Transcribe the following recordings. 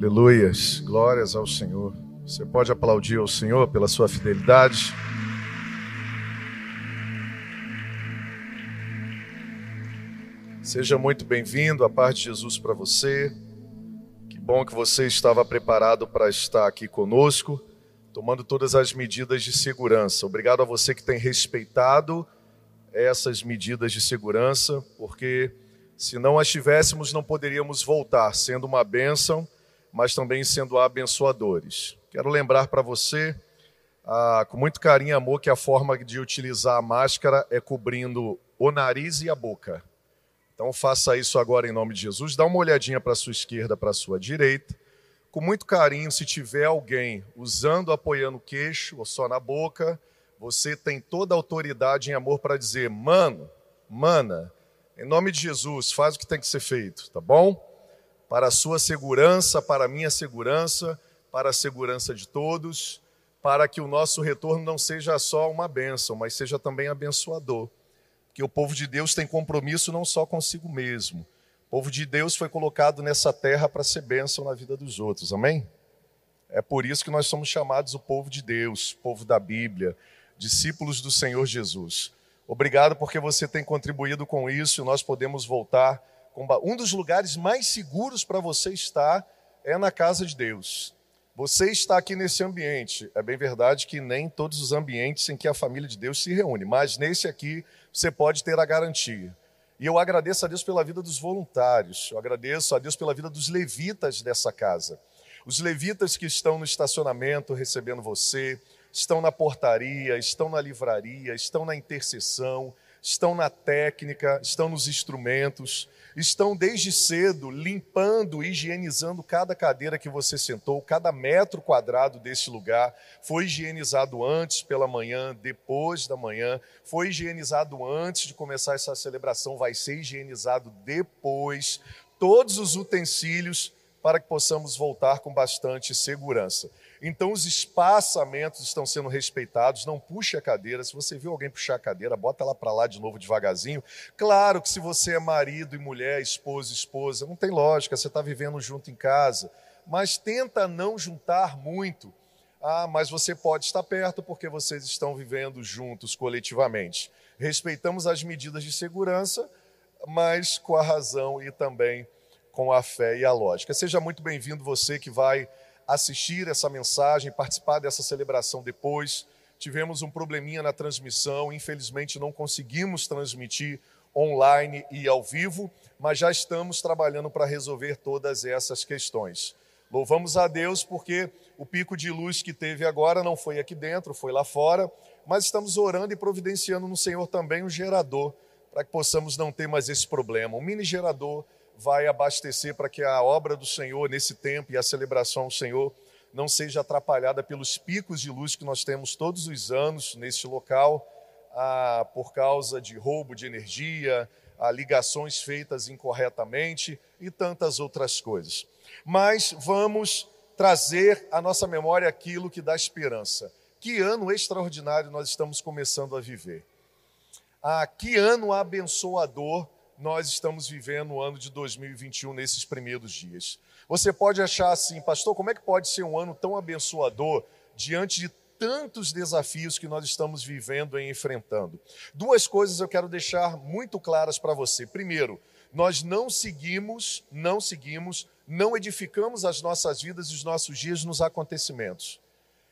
Aleluias, glórias ao Senhor. Você pode aplaudir ao Senhor pela sua fidelidade. Seja muito bem-vindo, a paz de Jesus para você. Que bom que você estava preparado para estar aqui conosco, tomando todas as medidas de segurança. Obrigado a você que tem respeitado essas medidas de segurança, porque se não as tivéssemos, não poderíamos voltar, sendo uma bênção mas também sendo abençoadores. Quero lembrar para você, ah, com muito carinho e amor, que a forma de utilizar a máscara é cobrindo o nariz e a boca. Então faça isso agora em nome de Jesus. Dá uma olhadinha para a sua esquerda, para a sua direita. Com muito carinho, se tiver alguém usando, apoiando o queixo ou só na boca, você tem toda a autoridade em amor para dizer, mano, mana, em nome de Jesus, faz o que tem que ser feito, tá bom? Para a sua segurança, para a minha segurança, para a segurança de todos, para que o nosso retorno não seja só uma bênção, mas seja também abençoador. Que o povo de Deus tem compromisso não só consigo mesmo. O povo de Deus foi colocado nessa terra para ser bênção na vida dos outros, amém? É por isso que nós somos chamados o povo de Deus, povo da Bíblia, discípulos do Senhor Jesus. Obrigado porque você tem contribuído com isso e nós podemos voltar um dos lugares mais seguros para você estar é na casa de Deus. Você está aqui nesse ambiente. É bem verdade que nem todos os ambientes em que a família de Deus se reúne, mas nesse aqui você pode ter a garantia. E eu agradeço a Deus pela vida dos voluntários, eu agradeço a Deus pela vida dos levitas dessa casa. Os levitas que estão no estacionamento recebendo você, estão na portaria, estão na livraria, estão na intercessão, estão na técnica, estão nos instrumentos estão desde cedo limpando, higienizando cada cadeira que você sentou, cada metro quadrado desse lugar. Foi higienizado antes pela manhã, depois da manhã, foi higienizado antes de começar essa celebração, vai ser higienizado depois. Todos os utensílios para que possamos voltar com bastante segurança. Então, os espaçamentos estão sendo respeitados. Não puxe a cadeira. Se você viu alguém puxar a cadeira, bota ela para lá de novo devagarzinho. Claro que se você é marido e mulher, esposa e esposa, não tem lógica, você está vivendo junto em casa. Mas tenta não juntar muito. Ah, mas você pode estar perto porque vocês estão vivendo juntos coletivamente. Respeitamos as medidas de segurança, mas com a razão e também com a fé e a lógica. Seja muito bem-vindo você que vai assistir essa mensagem, participar dessa celebração depois. Tivemos um probleminha na transmissão, infelizmente não conseguimos transmitir online e ao vivo, mas já estamos trabalhando para resolver todas essas questões. Louvamos a Deus porque o pico de luz que teve agora não foi aqui dentro, foi lá fora, mas estamos orando e providenciando no Senhor também um gerador para que possamos não ter mais esse problema. Um mini gerador vai abastecer para que a obra do Senhor nesse tempo e a celebração ao Senhor não seja atrapalhada pelos picos de luz que nós temos todos os anos neste local, ah, por causa de roubo de energia, ah, ligações feitas incorretamente e tantas outras coisas. Mas vamos trazer à nossa memória aquilo que dá esperança. Que ano extraordinário nós estamos começando a viver. Ah, que ano abençoador nós estamos vivendo o ano de 2021 nesses primeiros dias. Você pode achar assim, pastor, como é que pode ser um ano tão abençoador diante de tantos desafios que nós estamos vivendo e enfrentando? Duas coisas eu quero deixar muito claras para você. Primeiro, nós não seguimos, não seguimos, não edificamos as nossas vidas e os nossos dias nos acontecimentos.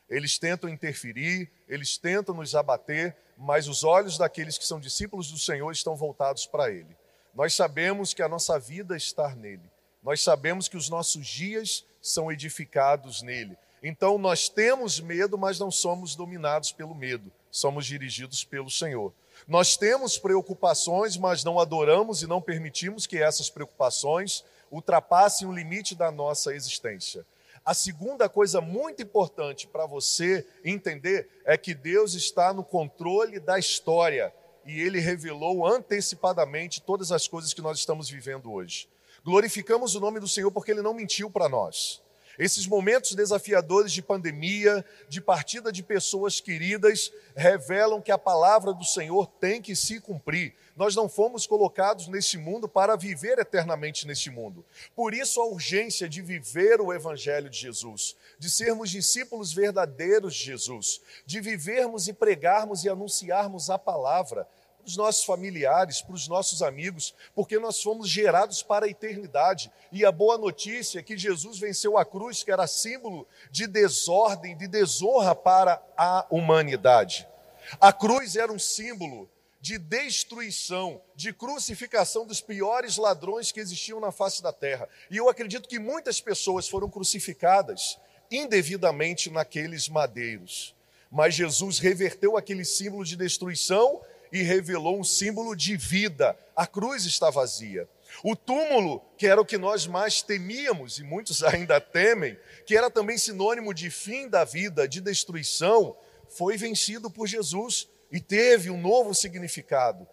Eles tentam interferir, eles tentam nos abater, mas os olhos daqueles que são discípulos do Senhor estão voltados para Ele. Nós sabemos que a nossa vida está nele. Nós sabemos que os nossos dias são edificados nele. Então nós temos medo, mas não somos dominados pelo medo. Somos dirigidos pelo Senhor. Nós temos preocupações, mas não adoramos e não permitimos que essas preocupações ultrapassem o limite da nossa existência. A segunda coisa muito importante para você entender é que Deus está no controle da história e ele revelou antecipadamente todas as coisas que nós estamos vivendo hoje. Glorificamos o nome do Senhor porque ele não mentiu para nós. Esses momentos desafiadores de pandemia, de partida de pessoas queridas, revelam que a palavra do Senhor tem que se cumprir. Nós não fomos colocados nesse mundo para viver eternamente neste mundo. Por isso, a urgência de viver o Evangelho de Jesus, de sermos discípulos verdadeiros de Jesus, de vivermos e pregarmos e anunciarmos a palavra os nossos familiares, para os nossos amigos, porque nós fomos gerados para a eternidade. E a boa notícia é que Jesus venceu a cruz, que era símbolo de desordem, de desonra para a humanidade. A cruz era um símbolo de destruição, de crucificação dos piores ladrões que existiam na face da terra. E eu acredito que muitas pessoas foram crucificadas indevidamente naqueles madeiros. Mas Jesus reverteu aquele símbolo de destruição e revelou um símbolo de vida. A cruz está vazia. O túmulo, que era o que nós mais temíamos, e muitos ainda temem, que era também sinônimo de fim da vida, de destruição, foi vencido por Jesus e teve um novo significado.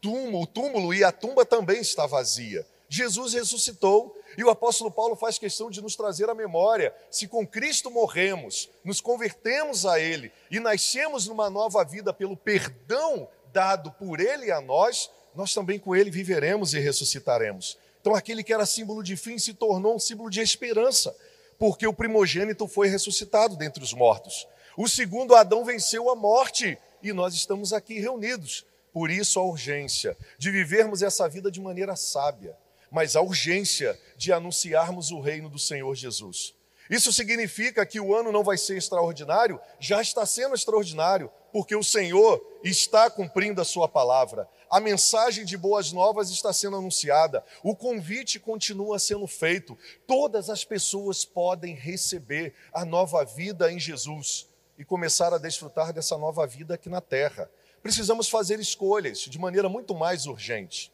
Túmulo, o túmulo e a tumba também está vazia. Jesus ressuscitou e o apóstolo Paulo faz questão de nos trazer à memória: se com Cristo morremos, nos convertemos a Ele e nascemos numa nova vida pelo perdão dado por Ele a nós, nós também com Ele viveremos e ressuscitaremos. Então, aquele que era símbolo de fim se tornou um símbolo de esperança, porque o primogênito foi ressuscitado dentre os mortos. O segundo Adão venceu a morte e nós estamos aqui reunidos. Por isso, a urgência de vivermos essa vida de maneira sábia, mas a urgência de anunciarmos o reino do Senhor Jesus. Isso significa que o ano não vai ser extraordinário, já está sendo extraordinário, porque o Senhor está cumprindo a sua palavra. A mensagem de boas novas está sendo anunciada, o convite continua sendo feito. Todas as pessoas podem receber a nova vida em Jesus e começar a desfrutar dessa nova vida aqui na terra. Precisamos fazer escolhas de maneira muito mais urgente.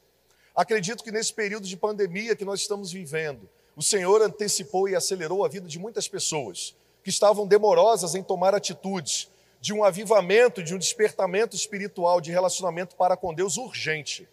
Acredito que nesse período de pandemia que nós estamos vivendo, o Senhor antecipou e acelerou a vida de muitas pessoas que estavam demorosas em tomar atitudes de um avivamento, de um despertamento espiritual, de relacionamento para com Deus urgente,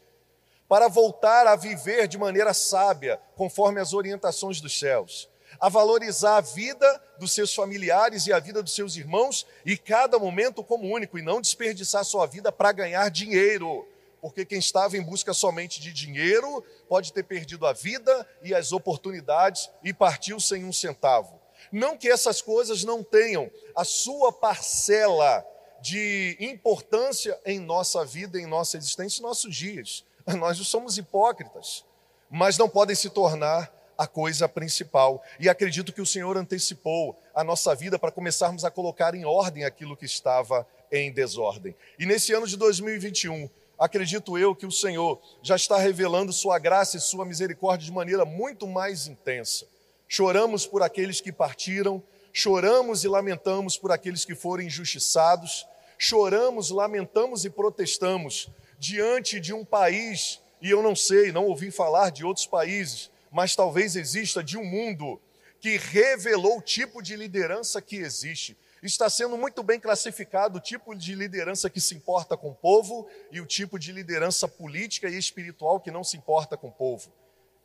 para voltar a viver de maneira sábia, conforme as orientações dos céus, a valorizar a vida dos seus familiares e a vida dos seus irmãos e cada momento como único e não desperdiçar sua vida para ganhar dinheiro porque quem estava em busca somente de dinheiro pode ter perdido a vida e as oportunidades e partiu sem um centavo. Não que essas coisas não tenham a sua parcela de importância em nossa vida, em nossa existência, em nossos dias. Nós não somos hipócritas, mas não podem se tornar a coisa principal. E acredito que o Senhor antecipou a nossa vida para começarmos a colocar em ordem aquilo que estava em desordem. E nesse ano de 2021, acredito eu que o Senhor já está revelando Sua graça e Sua misericórdia de maneira muito mais intensa. Choramos por aqueles que partiram, choramos e lamentamos por aqueles que foram injustiçados, choramos, lamentamos e protestamos diante de um país, e eu não sei, não ouvi falar de outros países, mas talvez exista de um mundo que revelou o tipo de liderança que existe está sendo muito bem classificado o tipo de liderança que se importa com o povo e o tipo de liderança política e espiritual que não se importa com o povo.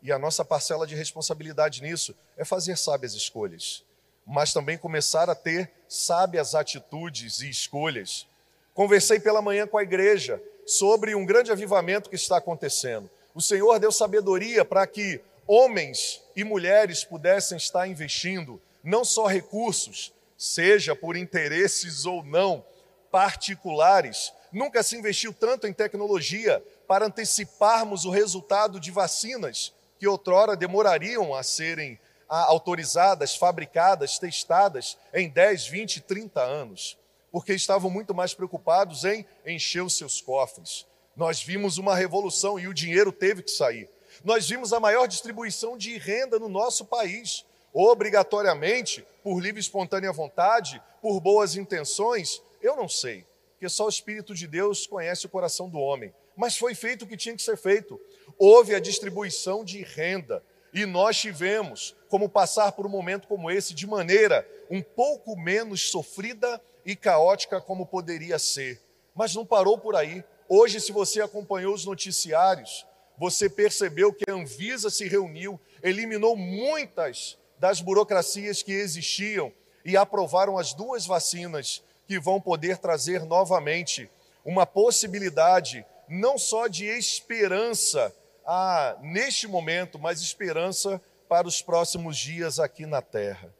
E a nossa parcela de responsabilidade nisso é fazer sábias escolhas, mas também começar a ter sábias atitudes e escolhas. Conversei pela manhã com a igreja sobre um grande avivamento que está acontecendo. O Senhor deu sabedoria para que homens e mulheres pudessem estar investindo não só recursos, seja por interesses ou não particulares. Nunca se investiu tanto em tecnologia para anteciparmos o resultado de vacinas que outrora demorariam a serem autorizadas, fabricadas, testadas em 10, 20, 30 anos, porque estavam muito mais preocupados em encher os seus cofres. Nós vimos uma revolução e o dinheiro teve que sair. Nós vimos a maior distribuição de renda no nosso país obrigatoriamente, por livre e espontânea vontade, por boas intenções, eu não sei, porque só o Espírito de Deus conhece o coração do homem. Mas foi feito o que tinha que ser feito. Houve a distribuição de renda e nós tivemos como passar por um momento como esse de maneira um pouco menos sofrida e caótica como poderia ser. Mas não parou por aí. Hoje, se você acompanhou os noticiários, você percebeu que a Anvisa se reuniu, eliminou muitas das burocracias que existiam e aprovaram as duas vacinas que vão poder trazer novamente uma possibilidade não só de esperança a, neste momento, mas esperança para os próximos dias aqui na Terra.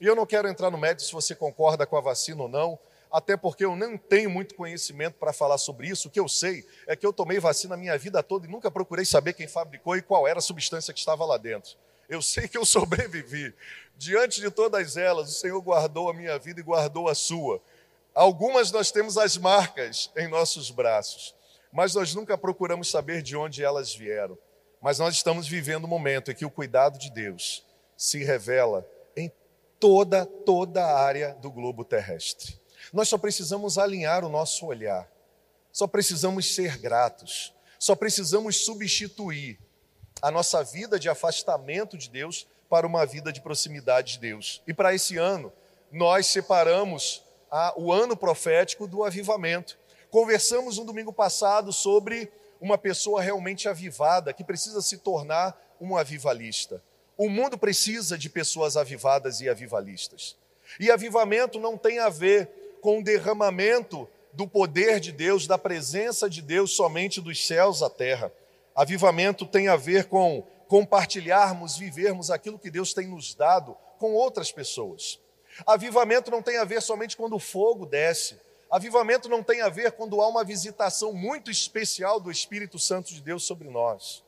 E eu não quero entrar no mérito se você concorda com a vacina ou não, até porque eu não tenho muito conhecimento para falar sobre isso. O que eu sei é que eu tomei vacina a minha vida toda e nunca procurei saber quem fabricou e qual era a substância que estava lá dentro. Eu sei que eu sobrevivi. Diante de todas elas, o Senhor guardou a minha vida e guardou a sua. Algumas nós temos as marcas em nossos braços, mas nós nunca procuramos saber de onde elas vieram. Mas nós estamos vivendo um momento em que o cuidado de Deus se revela em toda, toda a área do globo terrestre. Nós só precisamos alinhar o nosso olhar, só precisamos ser gratos, só precisamos substituir a nossa vida de afastamento de Deus para uma vida de proximidade de Deus. E para esse ano, nós separamos a, o ano profético do avivamento. Conversamos no domingo passado sobre uma pessoa realmente avivada que precisa se tornar um avivalista. O mundo precisa de pessoas avivadas e avivalistas. E avivamento não tem a ver com o derramamento do poder de Deus, da presença de Deus somente dos céus à terra. Avivamento tem a ver com compartilharmos, vivermos aquilo que Deus tem nos dado com outras pessoas. Avivamento não tem a ver somente quando o fogo desce. Avivamento não tem a ver quando há uma visitação muito especial do Espírito Santo de Deus sobre nós.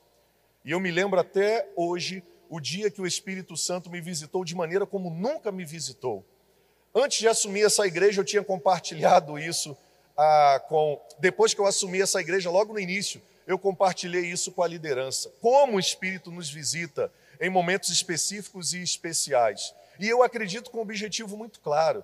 E eu me lembro até hoje o dia que o Espírito Santo me visitou de maneira como nunca me visitou. Antes de assumir essa igreja, eu tinha compartilhado isso ah, com. Depois que eu assumi essa igreja, logo no início, eu compartilhei isso com a liderança. Como o Espírito nos visita em momentos específicos e especiais. E eu acredito com um objetivo muito claro: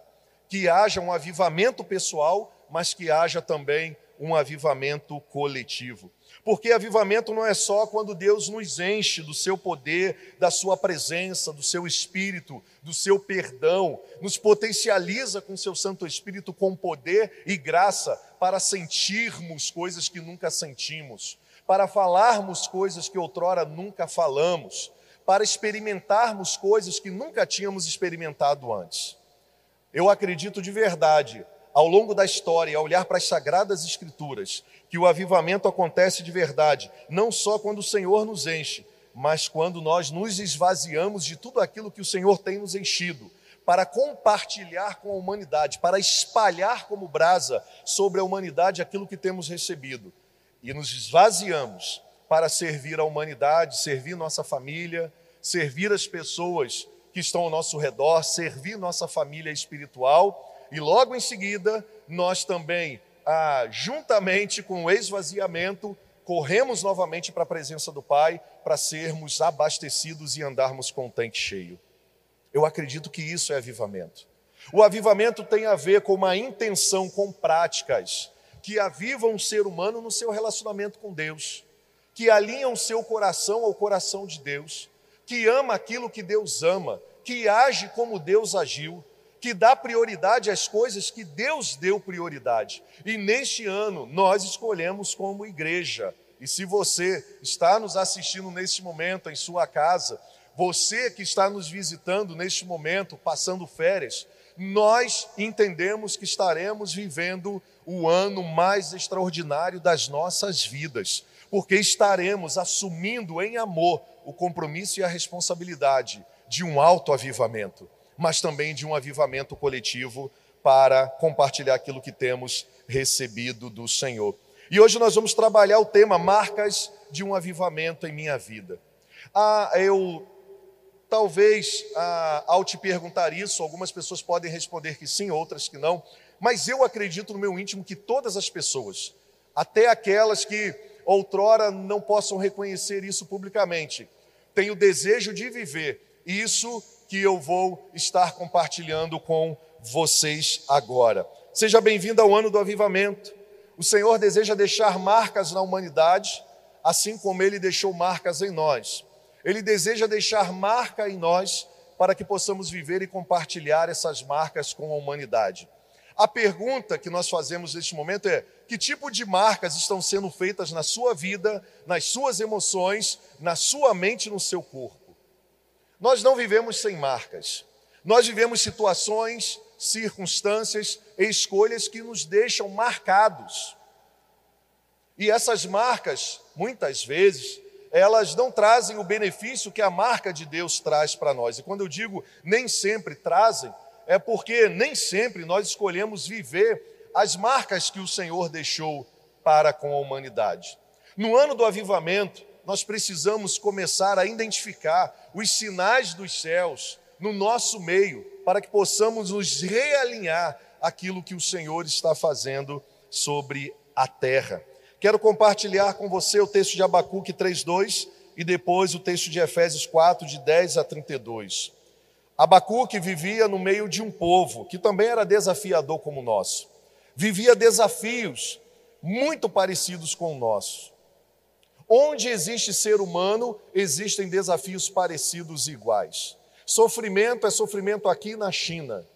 que haja um avivamento pessoal, mas que haja também um avivamento coletivo. Porque avivamento não é só quando Deus nos enche do seu poder, da sua presença, do seu espírito, do seu perdão, nos potencializa com seu Santo Espírito com poder e graça para sentirmos coisas que nunca sentimos, para falarmos coisas que outrora nunca falamos, para experimentarmos coisas que nunca tínhamos experimentado antes. Eu acredito de verdade, ao longo da história, ao olhar para as sagradas escrituras, que o avivamento acontece de verdade, não só quando o Senhor nos enche, mas quando nós nos esvaziamos de tudo aquilo que o Senhor tem nos enchido, para compartilhar com a humanidade, para espalhar como brasa sobre a humanidade aquilo que temos recebido. E nos esvaziamos para servir a humanidade, servir nossa família, servir as pessoas que estão ao nosso redor, servir nossa família espiritual e logo em seguida nós também, ah, juntamente com o esvaziamento, corremos novamente para a presença do Pai para sermos abastecidos e andarmos com o tanque cheio. Eu acredito que isso é avivamento. O avivamento tem a ver com uma intenção, com práticas que avivam o ser humano no seu relacionamento com Deus que alinham seu coração ao coração de Deus, que ama aquilo que Deus ama, que age como Deus agiu, que dá prioridade às coisas que Deus deu prioridade. E neste ano nós escolhemos como igreja. E se você está nos assistindo neste momento em sua casa, você que está nos visitando neste momento, passando férias, nós entendemos que estaremos vivendo o ano mais extraordinário das nossas vidas porque estaremos assumindo em amor o compromisso e a responsabilidade de um autoavivamento, mas também de um avivamento coletivo para compartilhar aquilo que temos recebido do Senhor. E hoje nós vamos trabalhar o tema marcas de um avivamento em minha vida. Ah, eu talvez ah, ao te perguntar isso, algumas pessoas podem responder que sim, outras que não, mas eu acredito no meu íntimo que todas as pessoas, até aquelas que outrora não possam reconhecer isso publicamente. Tenho desejo de viver isso que eu vou estar compartilhando com vocês agora. Seja bem-vindo ao ano do avivamento. O Senhor deseja deixar marcas na humanidade, assim como ele deixou marcas em nós. Ele deseja deixar marca em nós para que possamos viver e compartilhar essas marcas com a humanidade. A pergunta que nós fazemos neste momento é: que tipo de marcas estão sendo feitas na sua vida, nas suas emoções, na sua mente no seu corpo? Nós não vivemos sem marcas. Nós vivemos situações, circunstâncias e escolhas que nos deixam marcados. E essas marcas, muitas vezes, elas não trazem o benefício que a marca de Deus traz para nós. E quando eu digo nem sempre trazem, é porque nem sempre nós escolhemos viver as marcas que o Senhor deixou para com a humanidade. No ano do avivamento, nós precisamos começar a identificar os sinais dos céus no nosso meio, para que possamos nos realinhar aquilo que o Senhor está fazendo sobre a terra. Quero compartilhar com você o texto de Abacuque 3:2 e depois o texto de Efésios 4 de 10 a 32. Abacuque vivia no meio de um povo que também era desafiador como o nosso. Vivia desafios muito parecidos com o nosso. Onde existe ser humano, existem desafios parecidos e iguais. Sofrimento é sofrimento aqui na China.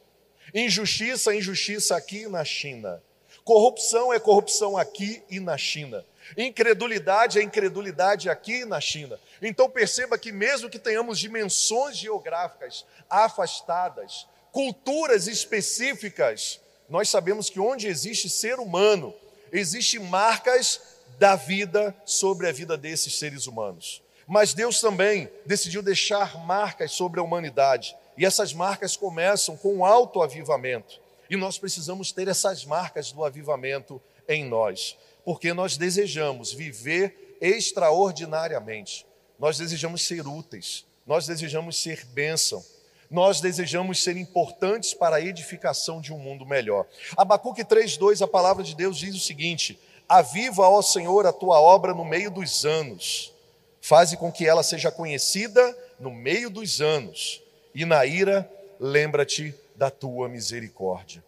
Injustiça é injustiça aqui na China. Corrupção é corrupção aqui e na China. Incredulidade é incredulidade aqui na China. Então perceba que, mesmo que tenhamos dimensões geográficas afastadas, culturas específicas, nós sabemos que onde existe ser humano, existem marcas da vida sobre a vida desses seres humanos. Mas Deus também decidiu deixar marcas sobre a humanidade. E essas marcas começam com o autoavivamento. E nós precisamos ter essas marcas do avivamento em nós, porque nós desejamos viver extraordinariamente. Nós desejamos ser úteis, nós desejamos ser bênção, nós desejamos ser importantes para a edificação de um mundo melhor. Abacuque 3:2, a palavra de Deus diz o seguinte: Aviva, ó Senhor, a tua obra no meio dos anos. Faze com que ela seja conhecida no meio dos anos. E na ira, lembra-te da tua misericórdia.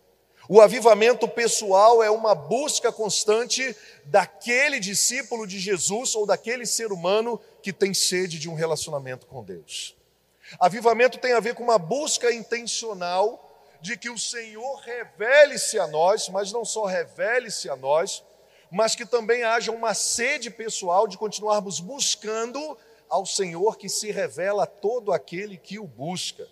O avivamento pessoal é uma busca constante daquele discípulo de Jesus ou daquele ser humano que tem sede de um relacionamento com Deus. Avivamento tem a ver com uma busca intencional de que o Senhor revele-se a nós, mas não só revele-se a nós, mas que também haja uma sede pessoal de continuarmos buscando ao Senhor que se revela a todo aquele que o busca.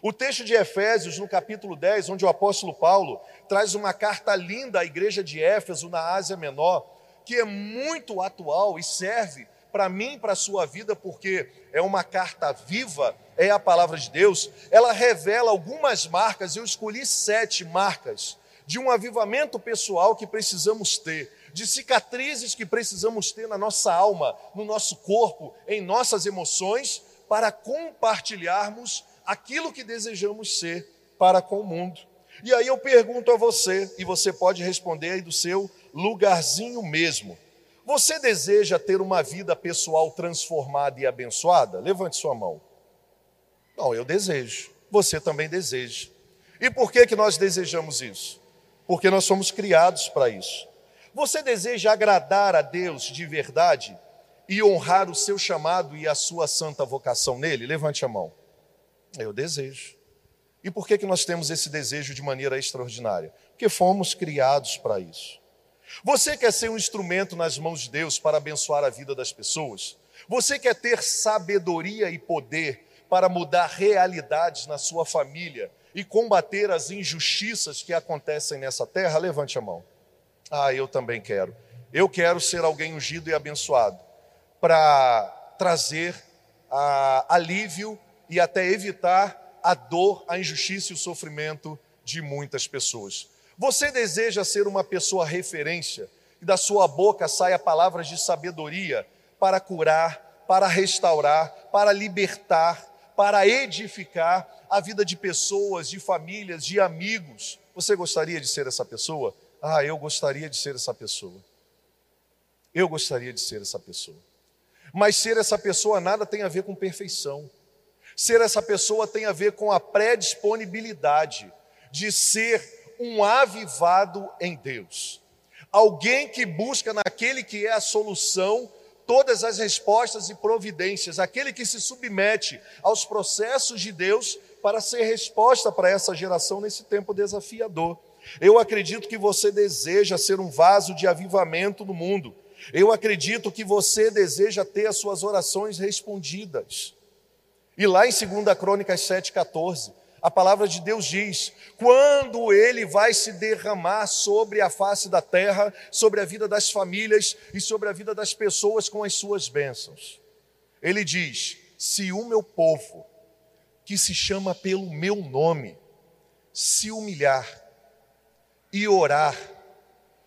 O texto de Efésios, no capítulo 10, onde o apóstolo Paulo traz uma carta linda à igreja de Éfeso, na Ásia Menor, que é muito atual e serve para mim para a sua vida, porque é uma carta viva, é a palavra de Deus. Ela revela algumas marcas, eu escolhi sete marcas de um avivamento pessoal que precisamos ter de cicatrizes que precisamos ter na nossa alma, no nosso corpo, em nossas emoções, para compartilharmos aquilo que desejamos ser para com o mundo. E aí eu pergunto a você, e você pode responder aí do seu lugarzinho mesmo. Você deseja ter uma vida pessoal transformada e abençoada? Levante sua mão. Não, eu desejo. Você também deseja. E por que que nós desejamos isso? Porque nós somos criados para isso. Você deseja agradar a Deus de verdade e honrar o seu chamado e a sua santa vocação nele? Levante a mão. Eu desejo. E por que, que nós temos esse desejo de maneira extraordinária? Porque fomos criados para isso. Você quer ser um instrumento nas mãos de Deus para abençoar a vida das pessoas? Você quer ter sabedoria e poder para mudar realidades na sua família e combater as injustiças que acontecem nessa terra? Levante a mão. Ah, eu também quero. Eu quero ser alguém ungido e abençoado para trazer ah, alívio e até evitar a dor, a injustiça e o sofrimento de muitas pessoas. Você deseja ser uma pessoa referência e da sua boca saia palavras de sabedoria para curar, para restaurar, para libertar, para edificar a vida de pessoas, de famílias, de amigos. Você gostaria de ser essa pessoa? Ah, eu gostaria de ser essa pessoa. Eu gostaria de ser essa pessoa. Mas ser essa pessoa nada tem a ver com perfeição. Ser essa pessoa tem a ver com a predisponibilidade de ser um avivado em Deus. Alguém que busca naquele que é a solução todas as respostas e providências, aquele que se submete aos processos de Deus para ser resposta para essa geração nesse tempo desafiador. Eu acredito que você deseja ser um vaso de avivamento no mundo. Eu acredito que você deseja ter as suas orações respondidas. E lá em 2 Crônicas 7,14, a palavra de Deus diz: quando ele vai se derramar sobre a face da terra, sobre a vida das famílias e sobre a vida das pessoas com as suas bênçãos. Ele diz: se o meu povo, que se chama pelo meu nome, se humilhar e orar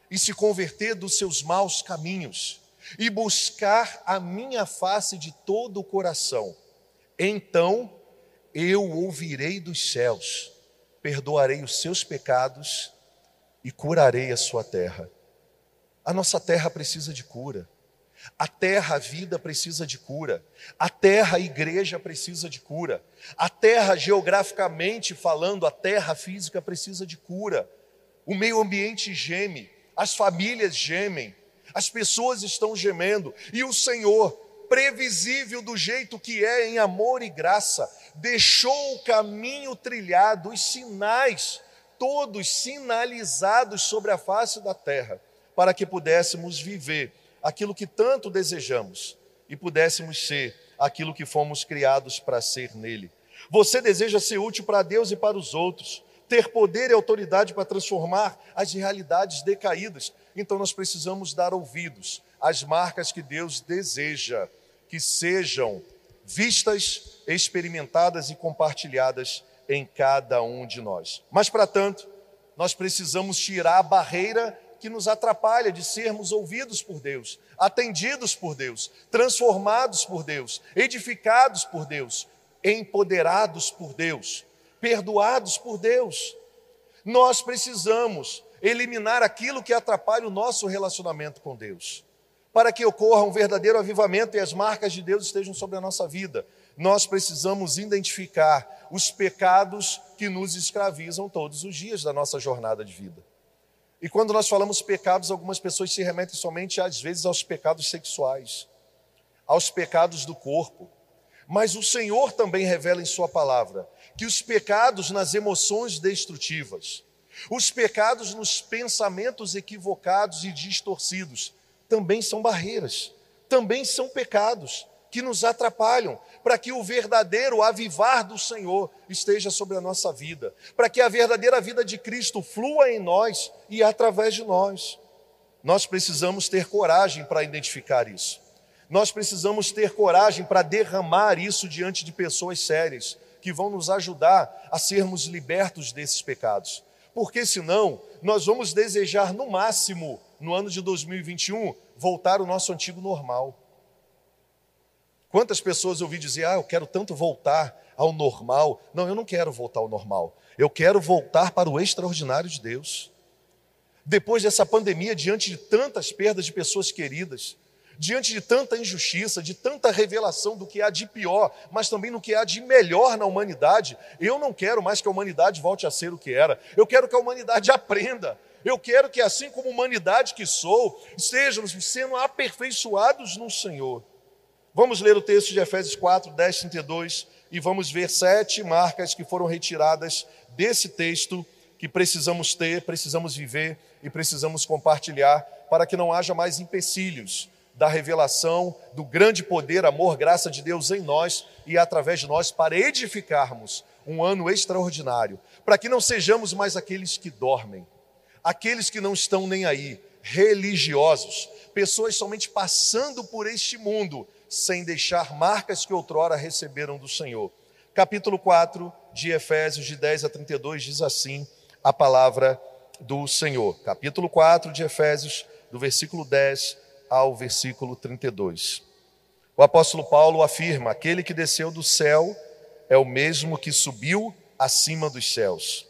e se converter dos seus maus caminhos e buscar a minha face de todo o coração, então eu ouvirei dos céus, perdoarei os seus pecados e curarei a sua terra. A nossa terra precisa de cura. A terra, a vida precisa de cura. A terra, a igreja precisa de cura. A terra, geograficamente falando, a terra física precisa de cura. O meio ambiente geme, as famílias gemem, as pessoas estão gemendo, e o Senhor, previsível do jeito que é em amor e graça, deixou o caminho trilhado, os sinais, todos sinalizados sobre a face da terra, para que pudéssemos viver aquilo que tanto desejamos e pudéssemos ser aquilo que fomos criados para ser nele. Você deseja ser útil para Deus e para os outros, ter poder e autoridade para transformar as realidades decaídas. Então nós precisamos dar ouvidos às marcas que Deus deseja que sejam vistas, experimentadas e compartilhadas em cada um de nós. Mas para tanto, nós precisamos tirar a barreira que nos atrapalha de sermos ouvidos por Deus, atendidos por Deus, transformados por Deus, edificados por Deus, empoderados por Deus, perdoados por Deus. Nós precisamos eliminar aquilo que atrapalha o nosso relacionamento com Deus, para que ocorra um verdadeiro avivamento e as marcas de Deus estejam sobre a nossa vida. Nós precisamos identificar os pecados que nos escravizam todos os dias da nossa jornada de vida. E quando nós falamos pecados, algumas pessoas se remetem somente, às vezes, aos pecados sexuais, aos pecados do corpo. Mas o Senhor também revela em Sua palavra que os pecados nas emoções destrutivas, os pecados nos pensamentos equivocados e distorcidos, também são barreiras, também são pecados que nos atrapalham, para que o verdadeiro avivar do Senhor esteja sobre a nossa vida, para que a verdadeira vida de Cristo flua em nós e através de nós. Nós precisamos ter coragem para identificar isso. Nós precisamos ter coragem para derramar isso diante de pessoas sérias, que vão nos ajudar a sermos libertos desses pecados. Porque senão, nós vamos desejar no máximo, no ano de 2021, voltar ao nosso antigo normal Quantas pessoas eu ouvi dizer, ah, eu quero tanto voltar ao normal. Não, eu não quero voltar ao normal. Eu quero voltar para o extraordinário de Deus. Depois dessa pandemia, diante de tantas perdas de pessoas queridas, diante de tanta injustiça, de tanta revelação do que há de pior, mas também no que há de melhor na humanidade, eu não quero mais que a humanidade volte a ser o que era. Eu quero que a humanidade aprenda. Eu quero que, assim como humanidade que sou, estejamos sendo aperfeiçoados no Senhor. Vamos ler o texto de Efésios 4, 10, 32 e vamos ver sete marcas que foram retiradas desse texto que precisamos ter, precisamos viver e precisamos compartilhar para que não haja mais empecilhos da revelação do grande poder, amor, graça de Deus em nós e através de nós para edificarmos um ano extraordinário, para que não sejamos mais aqueles que dormem, aqueles que não estão nem aí, religiosos, pessoas somente passando por este mundo sem deixar marcas que outrora receberam do Senhor. Capítulo 4 de Efésios, de 10 a 32, diz assim a palavra do Senhor. Capítulo 4 de Efésios, do versículo 10 ao versículo 32. O apóstolo Paulo afirma: aquele que desceu do céu é o mesmo que subiu acima dos céus.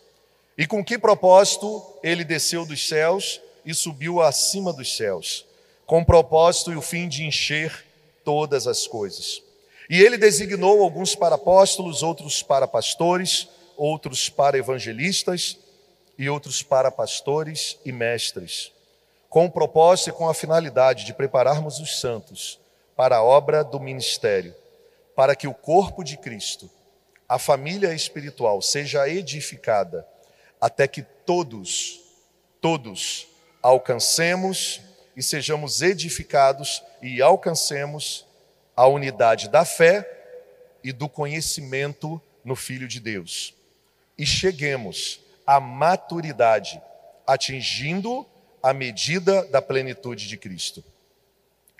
E com que propósito ele desceu dos céus e subiu acima dos céus? Com o propósito e o fim de encher todas as coisas. E ele designou alguns para apóstolos, outros para pastores, outros para evangelistas e outros para pastores e mestres, com o propósito e com a finalidade de prepararmos os santos para a obra do ministério, para que o corpo de Cristo, a família espiritual, seja edificada, até que todos, todos alcancemos e sejamos edificados e alcancemos a unidade da fé e do conhecimento no Filho de Deus. E cheguemos à maturidade, atingindo a medida da plenitude de Cristo.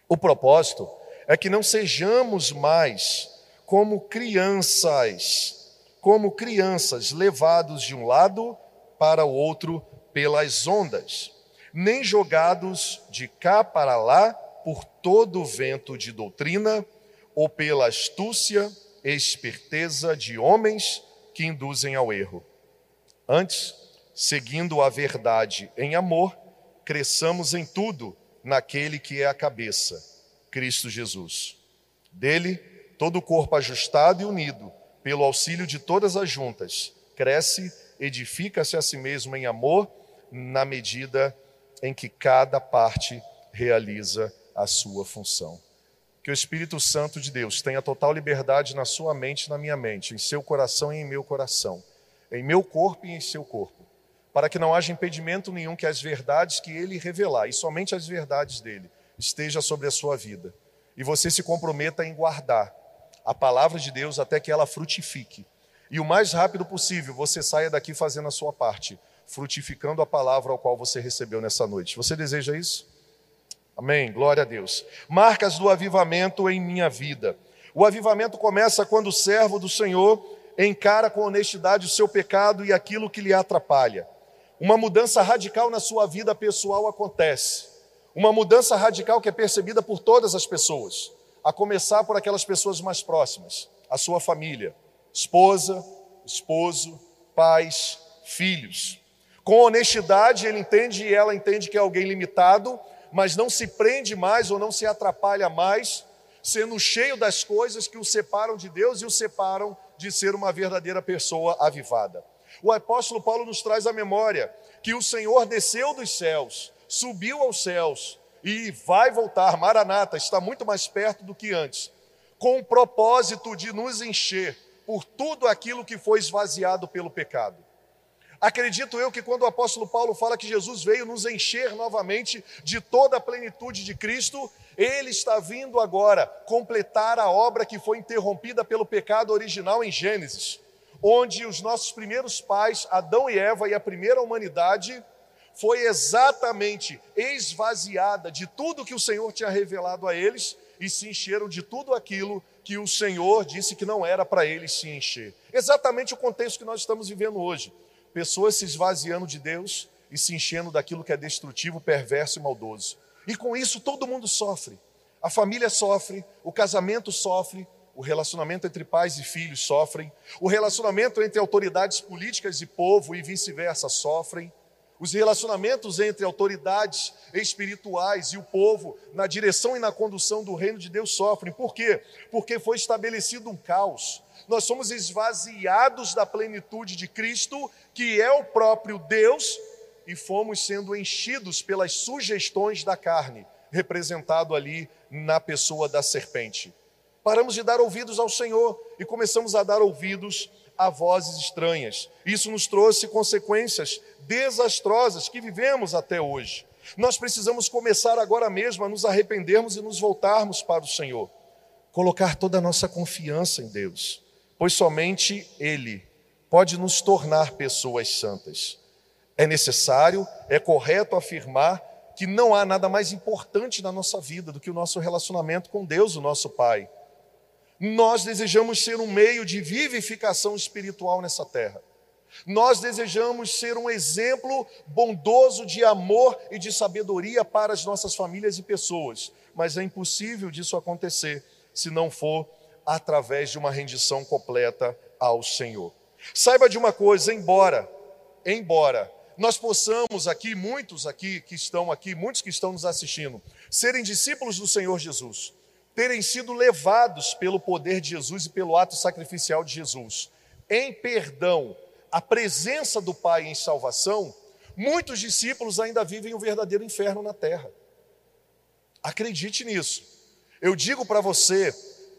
O propósito é que não sejamos mais como crianças, como crianças levados de um lado para o outro pelas ondas, nem jogados de cá para lá por todo vento de doutrina ou pela astúcia e esperteza de homens que induzem ao erro. Antes, seguindo a verdade em amor, cresçamos em tudo naquele que é a cabeça, Cristo Jesus. Dele, todo o corpo ajustado e unido, pelo auxílio de todas as juntas, cresce, edifica-se a si mesmo em amor, na medida em que cada parte realiza a sua função. Que o Espírito Santo de Deus tenha total liberdade na sua mente e na minha mente, em seu coração e em meu coração, em meu corpo e em seu corpo, para que não haja impedimento nenhum que as verdades que ele revelar, e somente as verdades dele, esteja sobre a sua vida. E você se comprometa em guardar a palavra de Deus até que ela frutifique. E o mais rápido possível você saia daqui fazendo a sua parte, frutificando a palavra ao qual você recebeu nessa noite. Você deseja isso? Amém. Glória a Deus. Marcas do avivamento em minha vida. O avivamento começa quando o servo do Senhor encara com honestidade o seu pecado e aquilo que lhe atrapalha. Uma mudança radical na sua vida pessoal acontece. Uma mudança radical que é percebida por todas as pessoas, a começar por aquelas pessoas mais próximas, a sua família, esposa, esposo, pais, filhos. Com honestidade, ele entende e ela entende que é alguém limitado, mas não se prende mais ou não se atrapalha mais, sendo cheio das coisas que o separam de Deus e o separam de ser uma verdadeira pessoa avivada. O apóstolo Paulo nos traz a memória que o Senhor desceu dos céus, subiu aos céus e vai voltar, Maranata, está muito mais perto do que antes, com o propósito de nos encher por tudo aquilo que foi esvaziado pelo pecado. Acredito eu que quando o apóstolo Paulo fala que Jesus veio nos encher novamente de toda a plenitude de Cristo, ele está vindo agora completar a obra que foi interrompida pelo pecado original em Gênesis, onde os nossos primeiros pais, Adão e Eva e a primeira humanidade, foi exatamente esvaziada de tudo que o Senhor tinha revelado a eles e se encheram de tudo aquilo que o Senhor disse que não era para eles se encher. Exatamente o contexto que nós estamos vivendo hoje pessoas se esvaziando de Deus e se enchendo daquilo que é destrutivo, perverso e maldoso. E com isso todo mundo sofre. A família sofre, o casamento sofre, o relacionamento entre pais e filhos sofrem, o relacionamento entre autoridades políticas e povo e vice-versa sofrem. Os relacionamentos entre autoridades espirituais e o povo na direção e na condução do reino de Deus sofrem. Por quê? Porque foi estabelecido um caos. Nós somos esvaziados da plenitude de Cristo que é o próprio Deus, e fomos sendo enchidos pelas sugestões da carne, representado ali na pessoa da serpente. Paramos de dar ouvidos ao Senhor e começamos a dar ouvidos a vozes estranhas. Isso nos trouxe consequências desastrosas que vivemos até hoje. Nós precisamos começar agora mesmo a nos arrependermos e nos voltarmos para o Senhor. Colocar toda a nossa confiança em Deus, pois somente Ele pode nos tornar pessoas santas. É necessário, é correto afirmar que não há nada mais importante na nossa vida do que o nosso relacionamento com Deus, o nosso Pai. Nós desejamos ser um meio de vivificação espiritual nessa terra. Nós desejamos ser um exemplo bondoso de amor e de sabedoria para as nossas famílias e pessoas, mas é impossível disso acontecer se não for através de uma rendição completa ao Senhor. Saiba de uma coisa, embora, embora nós possamos aqui, muitos aqui que estão aqui, muitos que estão nos assistindo, serem discípulos do Senhor Jesus, terem sido levados pelo poder de Jesus e pelo ato sacrificial de Jesus, em perdão, a presença do Pai em salvação, muitos discípulos ainda vivem o um verdadeiro inferno na terra. Acredite nisso. Eu digo para você,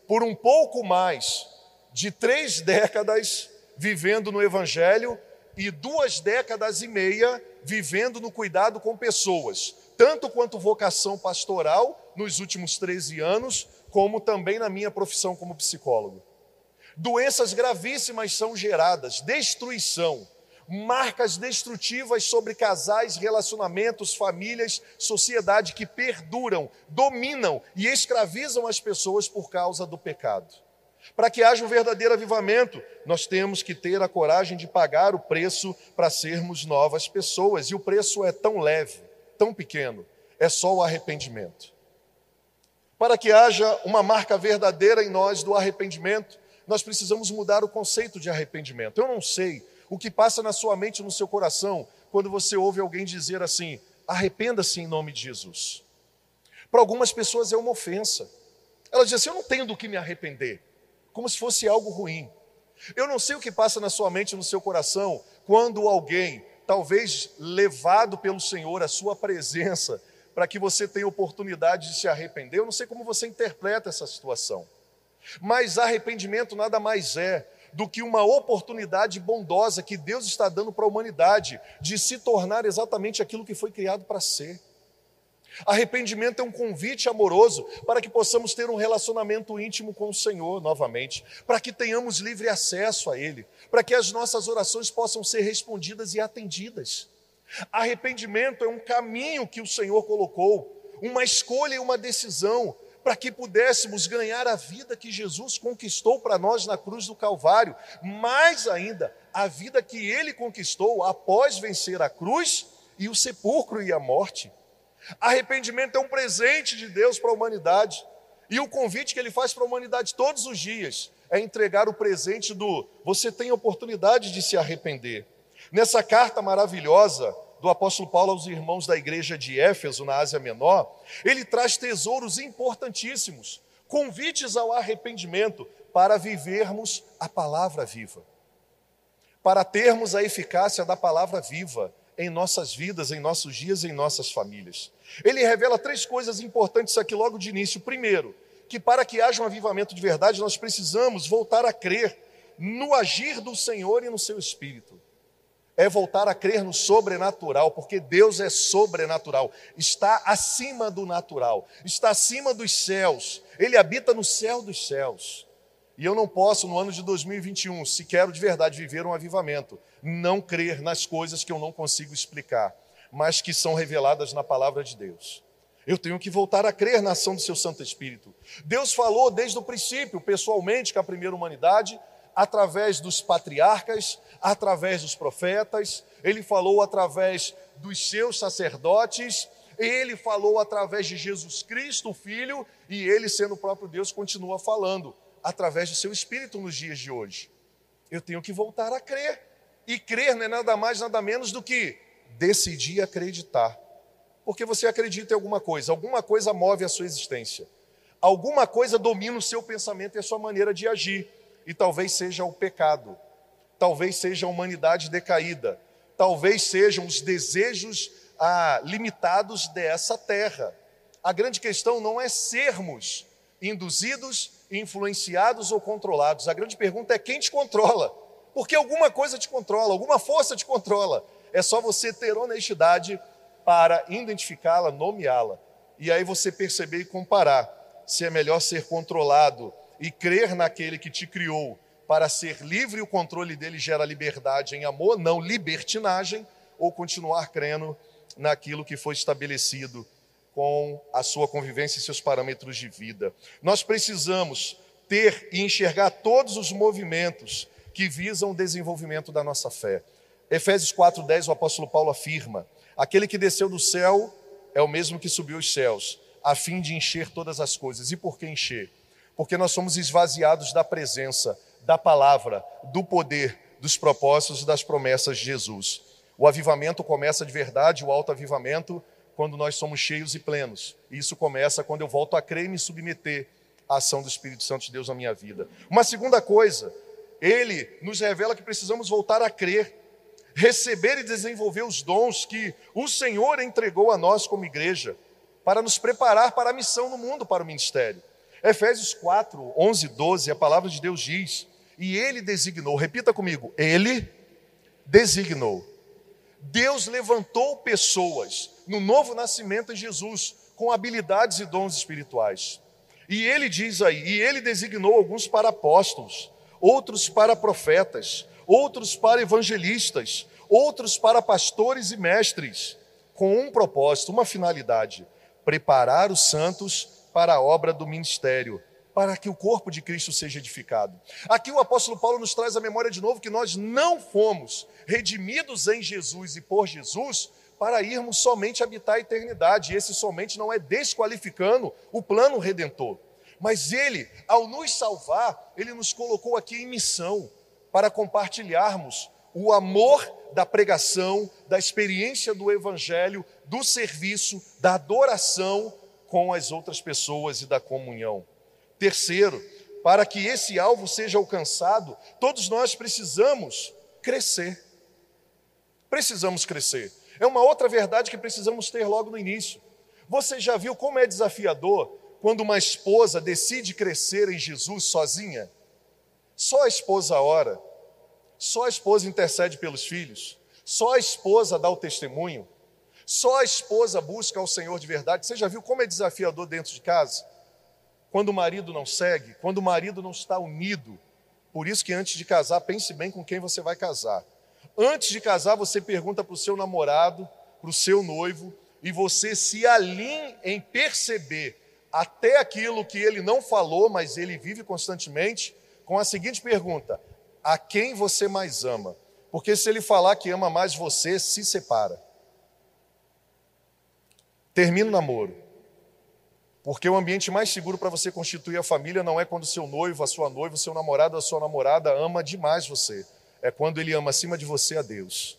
por um pouco mais de três décadas, vivendo no Evangelho e duas décadas e meia vivendo no cuidado com pessoas, tanto quanto vocação pastoral nos últimos 13 anos, como também na minha profissão como psicólogo. Doenças gravíssimas são geradas, destruição, marcas destrutivas sobre casais, relacionamentos, famílias, sociedade que perduram, dominam e escravizam as pessoas por causa do pecado. Para que haja um verdadeiro avivamento, nós temos que ter a coragem de pagar o preço para sermos novas pessoas, e o preço é tão leve, tão pequeno, é só o arrependimento. Para que haja uma marca verdadeira em nós do arrependimento, nós precisamos mudar o conceito de arrependimento. Eu não sei o que passa na sua mente, no seu coração, quando você ouve alguém dizer assim: arrependa-se em nome de Jesus. Para algumas pessoas é uma ofensa. Elas dizem assim: eu não tenho do que me arrepender, como se fosse algo ruim. Eu não sei o que passa na sua mente, no seu coração, quando alguém, talvez levado pelo Senhor à sua presença, para que você tenha oportunidade de se arrepender. Eu não sei como você interpreta essa situação. Mas arrependimento nada mais é do que uma oportunidade bondosa que Deus está dando para a humanidade de se tornar exatamente aquilo que foi criado para ser. Arrependimento é um convite amoroso para que possamos ter um relacionamento íntimo com o Senhor novamente, para que tenhamos livre acesso a Ele, para que as nossas orações possam ser respondidas e atendidas. Arrependimento é um caminho que o Senhor colocou, uma escolha e uma decisão para que pudéssemos ganhar a vida que Jesus conquistou para nós na cruz do Calvário, mais ainda, a vida que ele conquistou após vencer a cruz e o sepulcro e a morte. Arrependimento é um presente de Deus para a humanidade. E o convite que ele faz para a humanidade todos os dias é entregar o presente do você tem oportunidade de se arrepender. Nessa carta maravilhosa, do apóstolo Paulo aos irmãos da igreja de Éfeso, na Ásia Menor, ele traz tesouros importantíssimos, convites ao arrependimento para vivermos a palavra viva, para termos a eficácia da palavra viva em nossas vidas, em nossos dias, em nossas famílias. Ele revela três coisas importantes aqui logo de início. Primeiro, que para que haja um avivamento de verdade, nós precisamos voltar a crer no agir do Senhor e no seu espírito é voltar a crer no sobrenatural, porque Deus é sobrenatural, está acima do natural, está acima dos céus, Ele habita no céu dos céus. E eu não posso, no ano de 2021, se quero de verdade viver um avivamento, não crer nas coisas que eu não consigo explicar, mas que são reveladas na palavra de Deus. Eu tenho que voltar a crer na ação do seu Santo Espírito. Deus falou desde o princípio, pessoalmente, com a primeira humanidade, através dos patriarcas, através dos profetas, ele falou através dos seus sacerdotes, ele falou através de Jesus Cristo, o Filho, e ele, sendo o próprio Deus, continua falando através do seu Espírito nos dias de hoje. Eu tenho que voltar a crer. E crer não é nada mais, nada menos do que decidir acreditar. Porque você acredita em alguma coisa, alguma coisa move a sua existência, alguma coisa domina o seu pensamento e a sua maneira de agir e talvez seja o pecado, talvez seja a humanidade decaída, talvez sejam os desejos ah, limitados dessa terra. A grande questão não é sermos induzidos, influenciados ou controlados. A grande pergunta é quem te controla. Porque alguma coisa te controla, alguma força te controla. É só você ter honestidade para identificá-la, nomeá-la. E aí você perceber e comparar se é melhor ser controlado e crer naquele que te criou para ser livre, o controle dele gera liberdade em amor, não libertinagem, ou continuar crendo naquilo que foi estabelecido com a sua convivência e seus parâmetros de vida. Nós precisamos ter e enxergar todos os movimentos que visam o desenvolvimento da nossa fé. Efésios 4:10 o apóstolo Paulo afirma: Aquele que desceu do céu é o mesmo que subiu os céus, a fim de encher todas as coisas. E por que encher? porque nós somos esvaziados da presença, da palavra, do poder, dos propósitos e das promessas de Jesus. O avivamento começa de verdade, o alto avivamento, quando nós somos cheios e plenos. E isso começa quando eu volto a crer e me submeter à ação do Espírito Santo de Deus na minha vida. Uma segunda coisa, ele nos revela que precisamos voltar a crer, receber e desenvolver os dons que o Senhor entregou a nós como igreja, para nos preparar para a missão no mundo, para o ministério. Efésios 4, 11, 12, a palavra de Deus diz: E ele designou, repita comigo, ele designou. Deus levantou pessoas no novo nascimento em Jesus com habilidades e dons espirituais. E ele diz aí, e ele designou alguns para apóstolos, outros para profetas, outros para evangelistas, outros para pastores e mestres, com um propósito, uma finalidade: preparar os santos para a obra do ministério, para que o corpo de Cristo seja edificado. Aqui o apóstolo Paulo nos traz a memória de novo que nós não fomos redimidos em Jesus e por Jesus para irmos somente habitar a eternidade. E esse somente não é desqualificando o plano redentor. Mas ele, ao nos salvar, ele nos colocou aqui em missão para compartilharmos o amor da pregação, da experiência do evangelho, do serviço, da adoração com as outras pessoas e da comunhão. Terceiro, para que esse alvo seja alcançado, todos nós precisamos crescer. Precisamos crescer. É uma outra verdade que precisamos ter logo no início. Você já viu como é desafiador quando uma esposa decide crescer em Jesus sozinha? Só a esposa ora, só a esposa intercede pelos filhos, só a esposa dá o testemunho, só a esposa busca ao Senhor de verdade. Você já viu como é desafiador dentro de casa? Quando o marido não segue, quando o marido não está unido. Por isso que antes de casar, pense bem com quem você vai casar. Antes de casar, você pergunta para o seu namorado, para o seu noivo, e você se alinha em perceber até aquilo que ele não falou, mas ele vive constantemente, com a seguinte pergunta: a quem você mais ama? Porque se ele falar que ama mais você, se separa. Termina o namoro. Porque o ambiente mais seguro para você constituir a família não é quando seu noivo, a sua noiva, seu namorado, a sua namorada ama demais você é quando ele ama acima de você a Deus.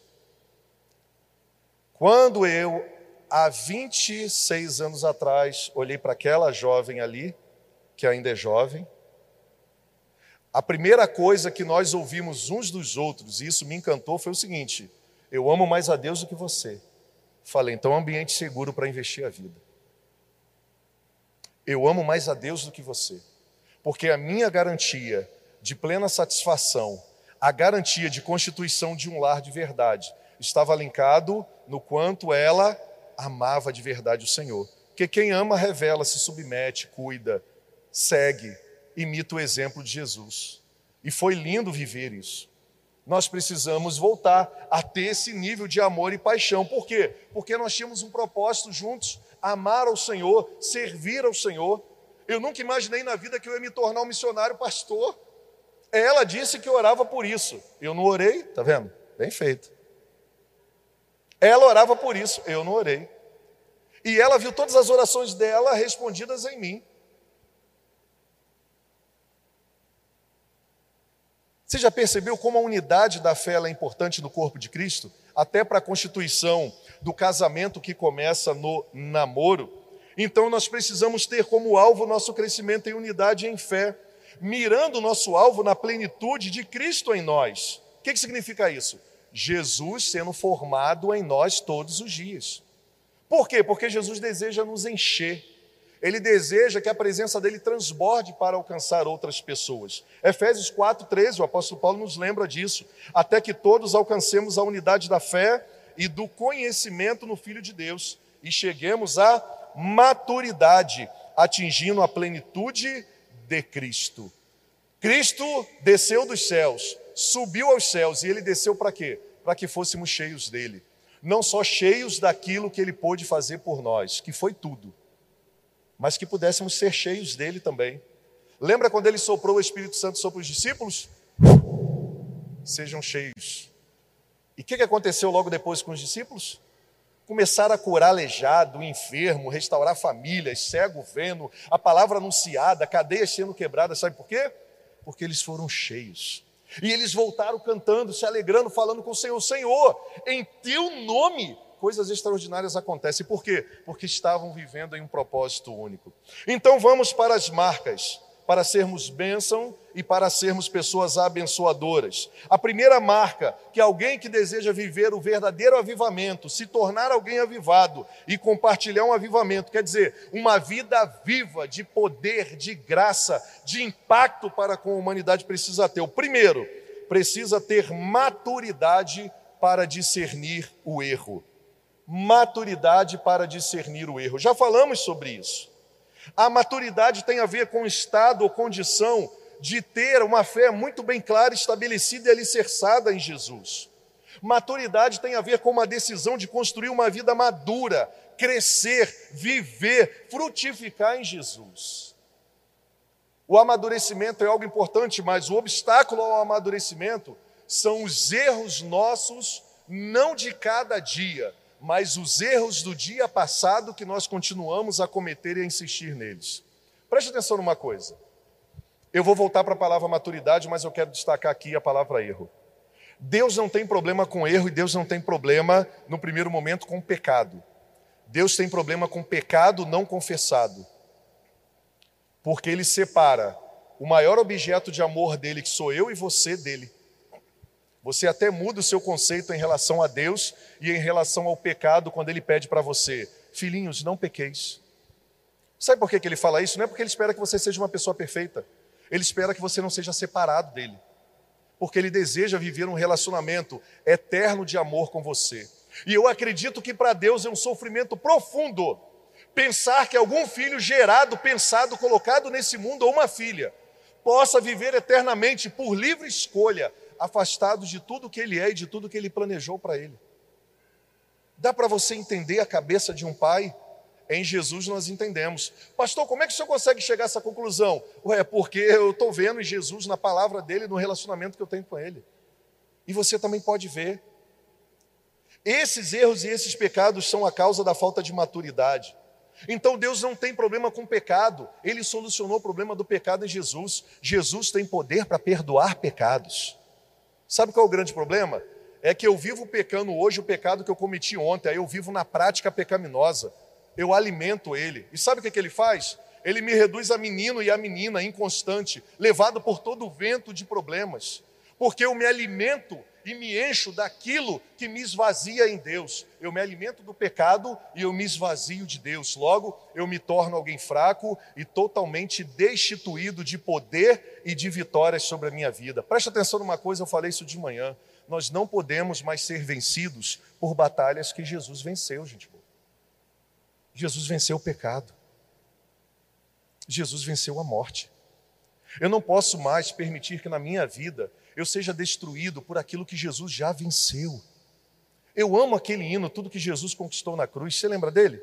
Quando eu, há 26 anos atrás, olhei para aquela jovem ali, que ainda é jovem, a primeira coisa que nós ouvimos uns dos outros, e isso me encantou, foi o seguinte: eu amo mais a Deus do que você. Falei, então, ambiente seguro para investir a vida. Eu amo mais a Deus do que você, porque a minha garantia de plena satisfação a garantia de constituição de um lar de verdade estava linkado no quanto ela amava de verdade o Senhor. Porque quem ama revela, se submete, cuida, segue, imita o exemplo de Jesus. E foi lindo viver isso. Nós precisamos voltar a ter esse nível de amor e paixão. Por quê? Porque nós tínhamos um propósito juntos: amar ao Senhor, servir ao Senhor. Eu nunca imaginei na vida que eu ia me tornar um missionário pastor. Ela disse que orava por isso. Eu não orei, tá vendo? Bem feito. Ela orava por isso, eu não orei. E ela viu todas as orações dela respondidas em mim. Você já percebeu como a unidade da fé é importante no corpo de Cristo? Até para a constituição do casamento que começa no namoro. Então nós precisamos ter como alvo nosso crescimento em unidade e em fé mirando o nosso alvo na plenitude de Cristo em nós. O que, que significa isso? Jesus sendo formado em nós todos os dias. Por quê? Porque Jesus deseja nos encher. Ele deseja que a presença dele transborde para alcançar outras pessoas. Efésios 4:13, o apóstolo Paulo nos lembra disso, até que todos alcancemos a unidade da fé e do conhecimento no filho de Deus e cheguemos à maturidade, atingindo a plenitude de Cristo. Cristo desceu dos céus, subiu aos céus e ele desceu para quê? Para que fôssemos cheios dele. Não só cheios daquilo que ele pôde fazer por nós, que foi tudo, mas que pudéssemos ser cheios dele também. Lembra quando ele soprou o Espírito Santo sobre os discípulos? Sejam cheios. E o que, que aconteceu logo depois com os discípulos? Começaram a curar aleijado, enfermo, restaurar famílias, cego vendo, a palavra anunciada, cadeias sendo quebradas, sabe por quê? Porque eles foram cheios. E eles voltaram cantando, se alegrando, falando com o Senhor: Senhor, em teu nome coisas extraordinárias acontecem. Por quê? Porque estavam vivendo em um propósito único. Então vamos para as marcas para sermos bênção e para sermos pessoas abençoadoras. A primeira marca que alguém que deseja viver o verdadeiro avivamento, se tornar alguém avivado e compartilhar um avivamento, quer dizer, uma vida viva de poder, de graça, de impacto para com a humanidade precisa ter. O primeiro, precisa ter maturidade para discernir o erro. Maturidade para discernir o erro. Já falamos sobre isso. A maturidade tem a ver com estado ou condição de ter uma fé muito bem clara, estabelecida e alicerçada em Jesus. Maturidade tem a ver com uma decisão de construir uma vida madura, crescer, viver, frutificar em Jesus. O amadurecimento é algo importante, mas o obstáculo ao amadurecimento são os erros nossos, não de cada dia, mas os erros do dia passado que nós continuamos a cometer e a insistir neles. Preste atenção numa coisa. Eu vou voltar para a palavra maturidade, mas eu quero destacar aqui a palavra erro. Deus não tem problema com erro e Deus não tem problema, no primeiro momento, com pecado. Deus tem problema com pecado não confessado. Porque ele separa o maior objeto de amor dele, que sou eu e você, dele. Você até muda o seu conceito em relação a Deus e em relação ao pecado quando ele pede para você: Filhinhos, não pequeis. Sabe por que ele fala isso? Não é porque ele espera que você seja uma pessoa perfeita. Ele espera que você não seja separado dele. Porque ele deseja viver um relacionamento eterno de amor com você. E eu acredito que para Deus é um sofrimento profundo pensar que algum filho gerado, pensado, colocado nesse mundo, ou uma filha, possa viver eternamente por livre escolha, afastado de tudo que ele é e de tudo que ele planejou para ele. Dá para você entender a cabeça de um pai? Em Jesus nós entendemos. Pastor, como é que o senhor consegue chegar a essa conclusão? Ué, porque eu estou vendo em Jesus, na palavra dele, no relacionamento que eu tenho com ele. E você também pode ver. Esses erros e esses pecados são a causa da falta de maturidade. Então Deus não tem problema com pecado, Ele solucionou o problema do pecado em Jesus. Jesus tem poder para perdoar pecados. Sabe qual é o grande problema? É que eu vivo pecando hoje o pecado que eu cometi ontem, aí eu vivo na prática pecaminosa. Eu alimento ele. E sabe o que, que ele faz? Ele me reduz a menino e a menina inconstante, levado por todo o vento de problemas. Porque eu me alimento e me encho daquilo que me esvazia em Deus. Eu me alimento do pecado e eu me esvazio de Deus. Logo, eu me torno alguém fraco e totalmente destituído de poder e de vitórias sobre a minha vida. Preste atenção numa coisa, eu falei isso de manhã. Nós não podemos mais ser vencidos por batalhas que Jesus venceu, gente. Jesus venceu o pecado. Jesus venceu a morte. Eu não posso mais permitir que na minha vida eu seja destruído por aquilo que Jesus já venceu. Eu amo aquele hino, tudo que Jesus conquistou na cruz. Você lembra dele?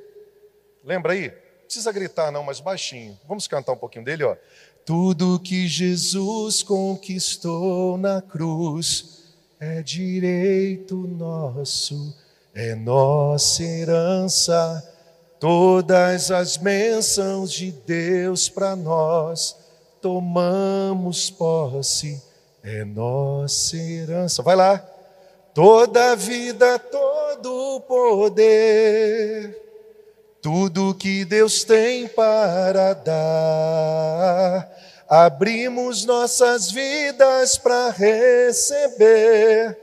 Lembra aí? Não precisa gritar, não, mas baixinho. Vamos cantar um pouquinho dele, ó. Tudo que Jesus conquistou na cruz é direito nosso, é nossa herança. Todas as bênçãos de Deus para nós tomamos posse é nossa herança. Vai lá. Toda vida, todo poder, tudo que Deus tem para dar, abrimos nossas vidas para receber.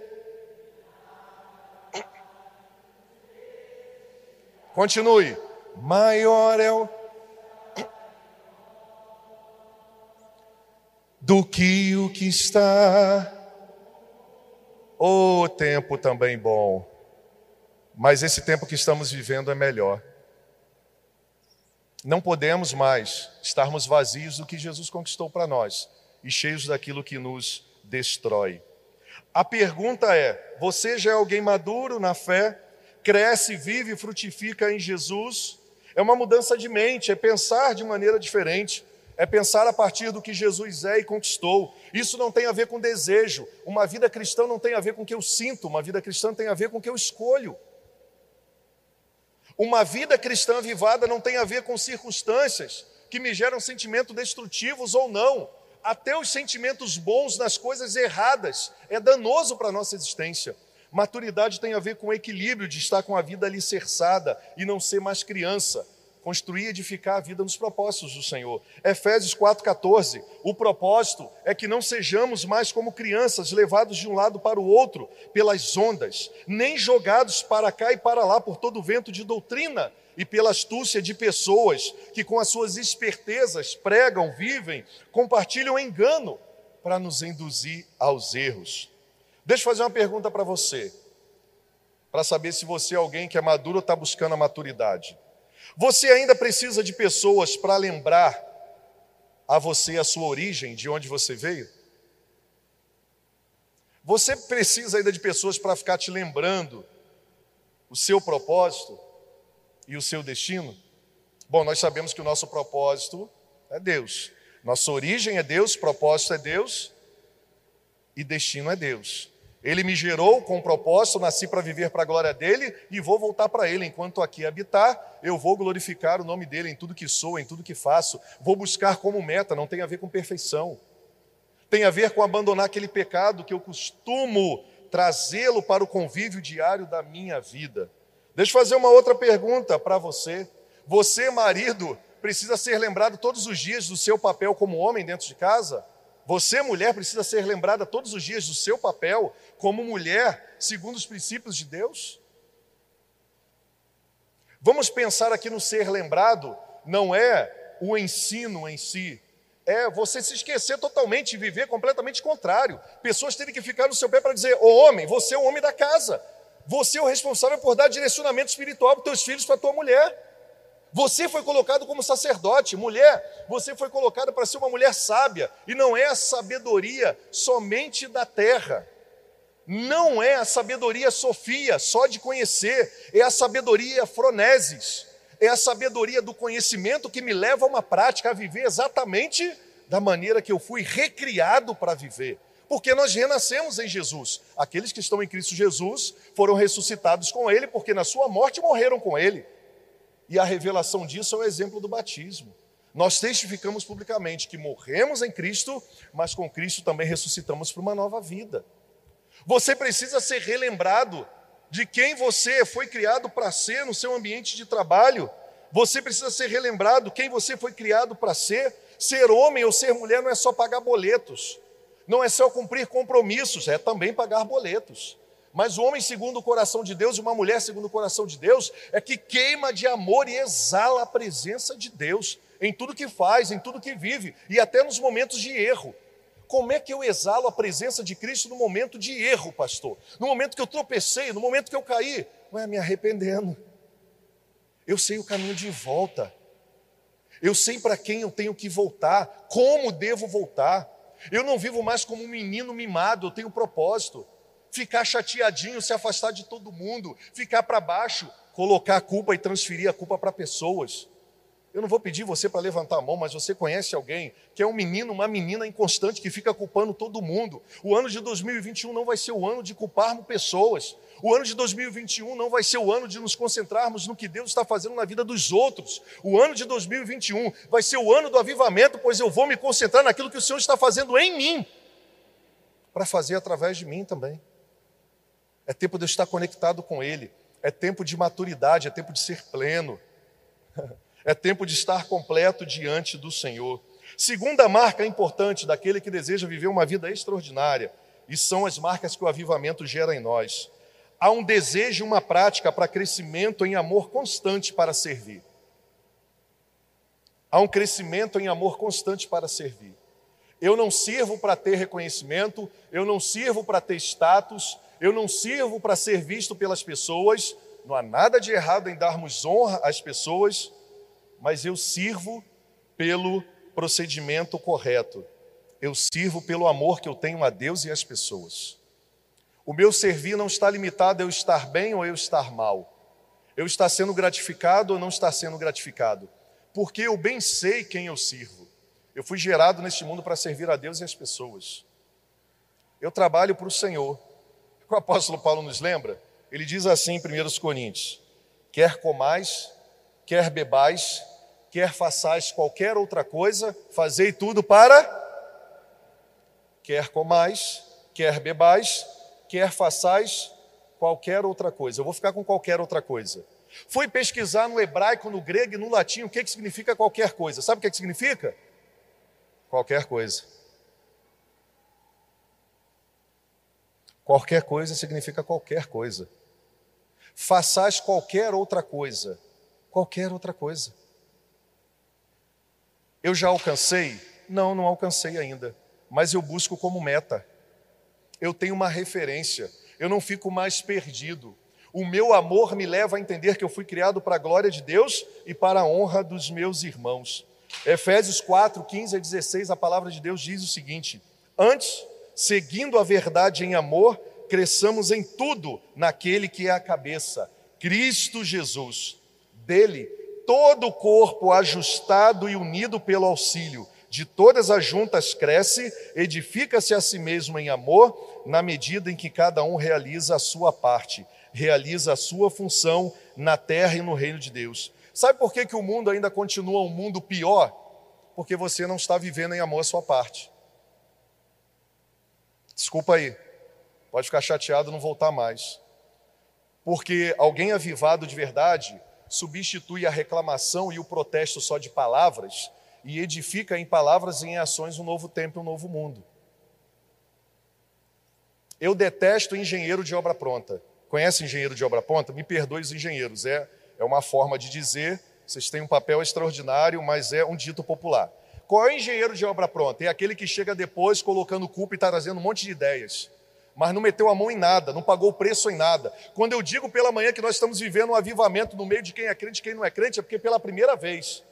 Continue. Maior é o do que o que está. O oh, tempo também bom, mas esse tempo que estamos vivendo é melhor. Não podemos mais estarmos vazios do que Jesus conquistou para nós e cheios daquilo que nos destrói. A pergunta é: você já é alguém maduro na fé? Cresce, vive e frutifica em Jesus? É uma mudança de mente, é pensar de maneira diferente é pensar a partir do que Jesus é e conquistou. Isso não tem a ver com desejo. Uma vida cristã não tem a ver com o que eu sinto, uma vida cristã tem a ver com o que eu escolho. Uma vida cristã vivada não tem a ver com circunstâncias que me geram sentimentos destrutivos ou não. Até os sentimentos bons nas coisas erradas é danoso para a nossa existência. Maturidade tem a ver com equilíbrio de estar com a vida alicerçada e não ser mais criança construir e edificar a vida nos propósitos do Senhor. Efésios 4,14, o propósito é que não sejamos mais como crianças levados de um lado para o outro pelas ondas, nem jogados para cá e para lá por todo o vento de doutrina e pela astúcia de pessoas que com as suas espertezas pregam, vivem, compartilham engano para nos induzir aos erros. Deixa eu fazer uma pergunta para você, para saber se você é alguém que é maduro ou está buscando a maturidade. Você ainda precisa de pessoas para lembrar a você a sua origem, de onde você veio? Você precisa ainda de pessoas para ficar te lembrando o seu propósito e o seu destino? Bom, nós sabemos que o nosso propósito é Deus. Nossa origem é Deus, propósito é Deus e destino é Deus. Ele me gerou com propósito, nasci para viver para a glória dele e vou voltar para ele. Enquanto aqui habitar, eu vou glorificar o nome dele em tudo que sou, em tudo que faço. Vou buscar como meta, não tem a ver com perfeição. Tem a ver com abandonar aquele pecado que eu costumo trazê-lo para o convívio diário da minha vida. Deixa eu fazer uma outra pergunta para você. Você, marido, precisa ser lembrado todos os dias do seu papel como homem dentro de casa? Você, mulher, precisa ser lembrada todos os dias do seu papel como mulher, segundo os princípios de Deus? Vamos pensar aqui no ser lembrado, não é o ensino em si, é você se esquecer totalmente e viver completamente contrário. Pessoas terem que ficar no seu pé para dizer: Ô homem, você é o homem da casa, você é o responsável por dar direcionamento espiritual para os teus filhos, para a tua mulher. Você foi colocado como sacerdote, mulher, você foi colocada para ser uma mulher sábia, e não é a sabedoria somente da terra, não é a sabedoria Sofia, só de conhecer, é a sabedoria Froneses, é a sabedoria do conhecimento que me leva a uma prática, a viver exatamente da maneira que eu fui recriado para viver. Porque nós renascemos em Jesus. Aqueles que estão em Cristo Jesus foram ressuscitados com Ele, porque na Sua morte morreram com Ele. E a revelação disso é o exemplo do batismo. Nós testificamos publicamente que morremos em Cristo, mas com Cristo também ressuscitamos para uma nova vida. Você precisa ser relembrado de quem você foi criado para ser no seu ambiente de trabalho. Você precisa ser relembrado quem você foi criado para ser. Ser homem ou ser mulher não é só pagar boletos, não é só cumprir compromissos, é também pagar boletos. Mas o homem segundo o coração de Deus e uma mulher segundo o coração de Deus é que queima de amor e exala a presença de Deus em tudo que faz, em tudo que vive e até nos momentos de erro. Como é que eu exalo a presença de Cristo no momento de erro, pastor? No momento que eu tropecei, no momento que eu caí? Ué, me arrependendo. Eu sei o caminho de volta. Eu sei para quem eu tenho que voltar, como devo voltar. Eu não vivo mais como um menino mimado, eu tenho propósito ficar chateadinho, se afastar de todo mundo, ficar para baixo, colocar a culpa e transferir a culpa para pessoas. Eu não vou pedir você para levantar a mão, mas você conhece alguém que é um menino, uma menina inconstante que fica culpando todo mundo. O ano de 2021 não vai ser o ano de culparmos pessoas. O ano de 2021 não vai ser o ano de nos concentrarmos no que Deus está fazendo na vida dos outros. O ano de 2021 vai ser o ano do avivamento, pois eu vou me concentrar naquilo que o Senhor está fazendo em mim, para fazer através de mim também. É tempo de eu estar conectado com Ele. É tempo de maturidade, é tempo de ser pleno. É tempo de estar completo diante do Senhor. Segunda marca importante daquele que deseja viver uma vida extraordinária, e são as marcas que o avivamento gera em nós. Há um desejo e uma prática para crescimento em amor constante para servir. Há um crescimento em amor constante para servir. Eu não sirvo para ter reconhecimento, eu não sirvo para ter status, eu não sirvo para ser visto pelas pessoas, não há nada de errado em darmos honra às pessoas, mas eu sirvo pelo procedimento correto. Eu sirvo pelo amor que eu tenho a Deus e às pessoas. O meu servir não está limitado a eu estar bem ou eu estar mal. Eu estar sendo gratificado ou não estar sendo gratificado. Porque eu bem sei quem eu sirvo. Eu fui gerado neste mundo para servir a Deus e às pessoas. Eu trabalho para o Senhor o apóstolo Paulo nos lembra? Ele diz assim em 1 Coríntios: quer comais, quer bebais, quer façais qualquer outra coisa, fazei tudo para. Quer comais, quer bebais, quer façais qualquer outra coisa. Eu vou ficar com qualquer outra coisa. Fui pesquisar no hebraico, no grego e no latim o que, que significa qualquer coisa. Sabe o que, que significa? Qualquer coisa. Qualquer coisa significa qualquer coisa. Façais qualquer outra coisa. Qualquer outra coisa. Eu já alcancei? Não, não alcancei ainda. Mas eu busco como meta. Eu tenho uma referência. Eu não fico mais perdido. O meu amor me leva a entender que eu fui criado para a glória de Deus e para a honra dos meus irmãos. Efésios 4, 15 a 16, a palavra de Deus diz o seguinte: Antes, seguindo a verdade em amor, cresçamos em tudo naquele que é a cabeça, Cristo Jesus. Dele, todo o corpo ajustado e unido pelo auxílio de todas as juntas cresce, edifica-se a si mesmo em amor, na medida em que cada um realiza a sua parte, realiza a sua função na terra e no reino de Deus. Sabe por que, que o mundo ainda continua um mundo pior? Porque você não está vivendo em amor a sua parte. Desculpa aí, pode ficar chateado e não voltar mais. Porque alguém avivado de verdade substitui a reclamação e o protesto só de palavras e edifica em palavras e em ações um novo tempo, um novo mundo. Eu detesto engenheiro de obra pronta. Conhece engenheiro de obra pronta? Me perdoe os engenheiros, é, é uma forma de dizer, vocês têm um papel extraordinário, mas é um dito popular. Qual é o engenheiro de obra pronta? É aquele que chega depois colocando culpa e está trazendo um monte de ideias mas não meteu a mão em nada, não pagou o preço em nada. Quando eu digo pela manhã que nós estamos vivendo um avivamento no meio de quem é crente e quem não é crente, é porque pela primeira vez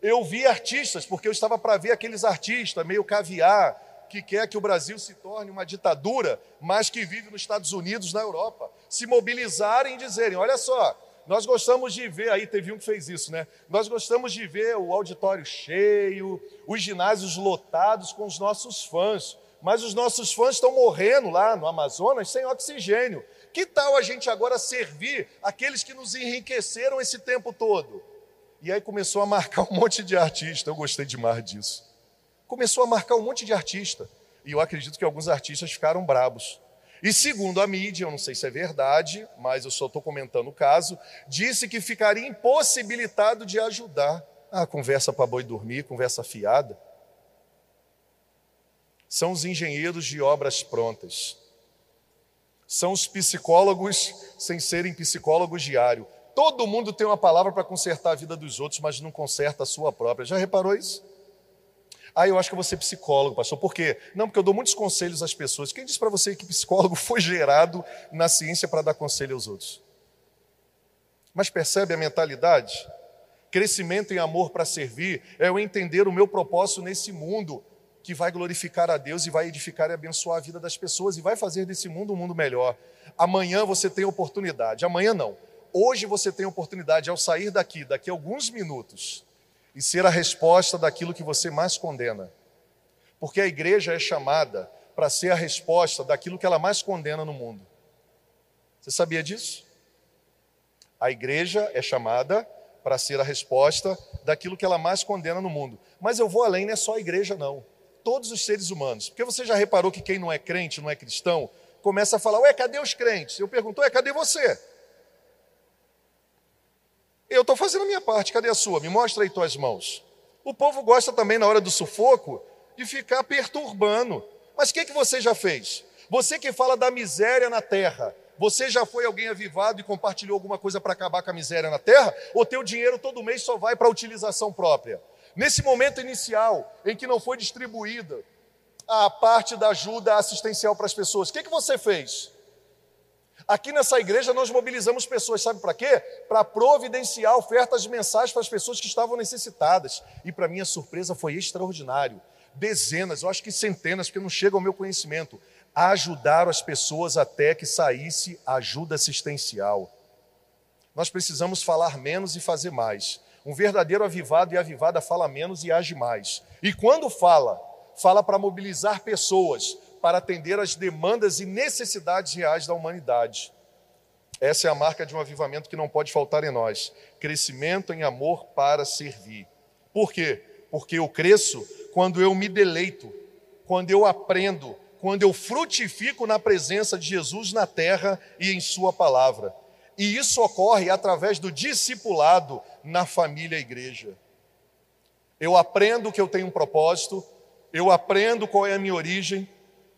eu vi artistas, porque eu estava para ver aqueles artistas meio caviar, que quer que o Brasil se torne uma ditadura, mas que vive nos Estados Unidos, na Europa, se mobilizarem e dizerem: olha só, nós gostamos de ver, aí teve um que fez isso, né? Nós gostamos de ver o auditório cheio, os ginásios lotados com os nossos fãs mas os nossos fãs estão morrendo lá no Amazonas sem oxigênio. Que tal a gente agora servir aqueles que nos enriqueceram esse tempo todo? E aí começou a marcar um monte de artista, eu gostei demais disso. Começou a marcar um monte de artista. E eu acredito que alguns artistas ficaram brabos. E segundo a mídia, eu não sei se é verdade, mas eu só estou comentando o caso, disse que ficaria impossibilitado de ajudar. Ah, conversa para boi dormir, conversa fiada são os engenheiros de obras prontas. São os psicólogos sem serem psicólogos diário. Todo mundo tem uma palavra para consertar a vida dos outros, mas não conserta a sua própria. Já reparou isso? Ah, eu acho que eu vou ser psicólogo, pastor. Por quê? Não, porque eu dou muitos conselhos às pessoas. Quem disse para você que psicólogo foi gerado na ciência para dar conselho aos outros? Mas percebe a mentalidade? Crescimento em amor para servir é eu entender o meu propósito nesse mundo que vai glorificar a Deus e vai edificar e abençoar a vida das pessoas e vai fazer desse mundo um mundo melhor. Amanhã você tem oportunidade, amanhã não. Hoje você tem oportunidade ao sair daqui, daqui a alguns minutos, e ser a resposta daquilo que você mais condena. Porque a igreja é chamada para ser a resposta daquilo que ela mais condena no mundo. Você sabia disso? A igreja é chamada para ser a resposta daquilo que ela mais condena no mundo. Mas eu vou além, não é só a igreja, não todos os seres humanos. Porque você já reparou que quem não é crente, não é cristão, começa a falar: Ué, cadê os crentes? Eu pergunto: Ué, cadê você? Eu estou fazendo a minha parte, cadê a sua? Me mostra aí tuas mãos. O povo gosta também, na hora do sufoco, de ficar perturbando. Mas o que, que você já fez? Você que fala da miséria na terra, você já foi alguém avivado e compartilhou alguma coisa para acabar com a miséria na terra? Ou teu dinheiro todo mês só vai para utilização própria? Nesse momento inicial, em que não foi distribuída a parte da ajuda assistencial para as pessoas, o que, que você fez? Aqui nessa igreja nós mobilizamos pessoas, sabe para quê? Para providenciar ofertas de mensagens para as pessoas que estavam necessitadas. E para minha surpresa foi extraordinário. Dezenas, eu acho que centenas, porque não chega ao meu conhecimento, ajudaram as pessoas até que saísse ajuda assistencial. Nós precisamos falar menos e fazer mais. Um verdadeiro avivado e avivada fala menos e age mais. E quando fala, fala para mobilizar pessoas, para atender às demandas e necessidades reais da humanidade. Essa é a marca de um avivamento que não pode faltar em nós: crescimento em amor para servir. Por quê? Porque eu cresço quando eu me deleito, quando eu aprendo, quando eu frutifico na presença de Jesus na terra e em Sua palavra. E isso ocorre através do discipulado na família igreja. Eu aprendo que eu tenho um propósito, eu aprendo qual é a minha origem,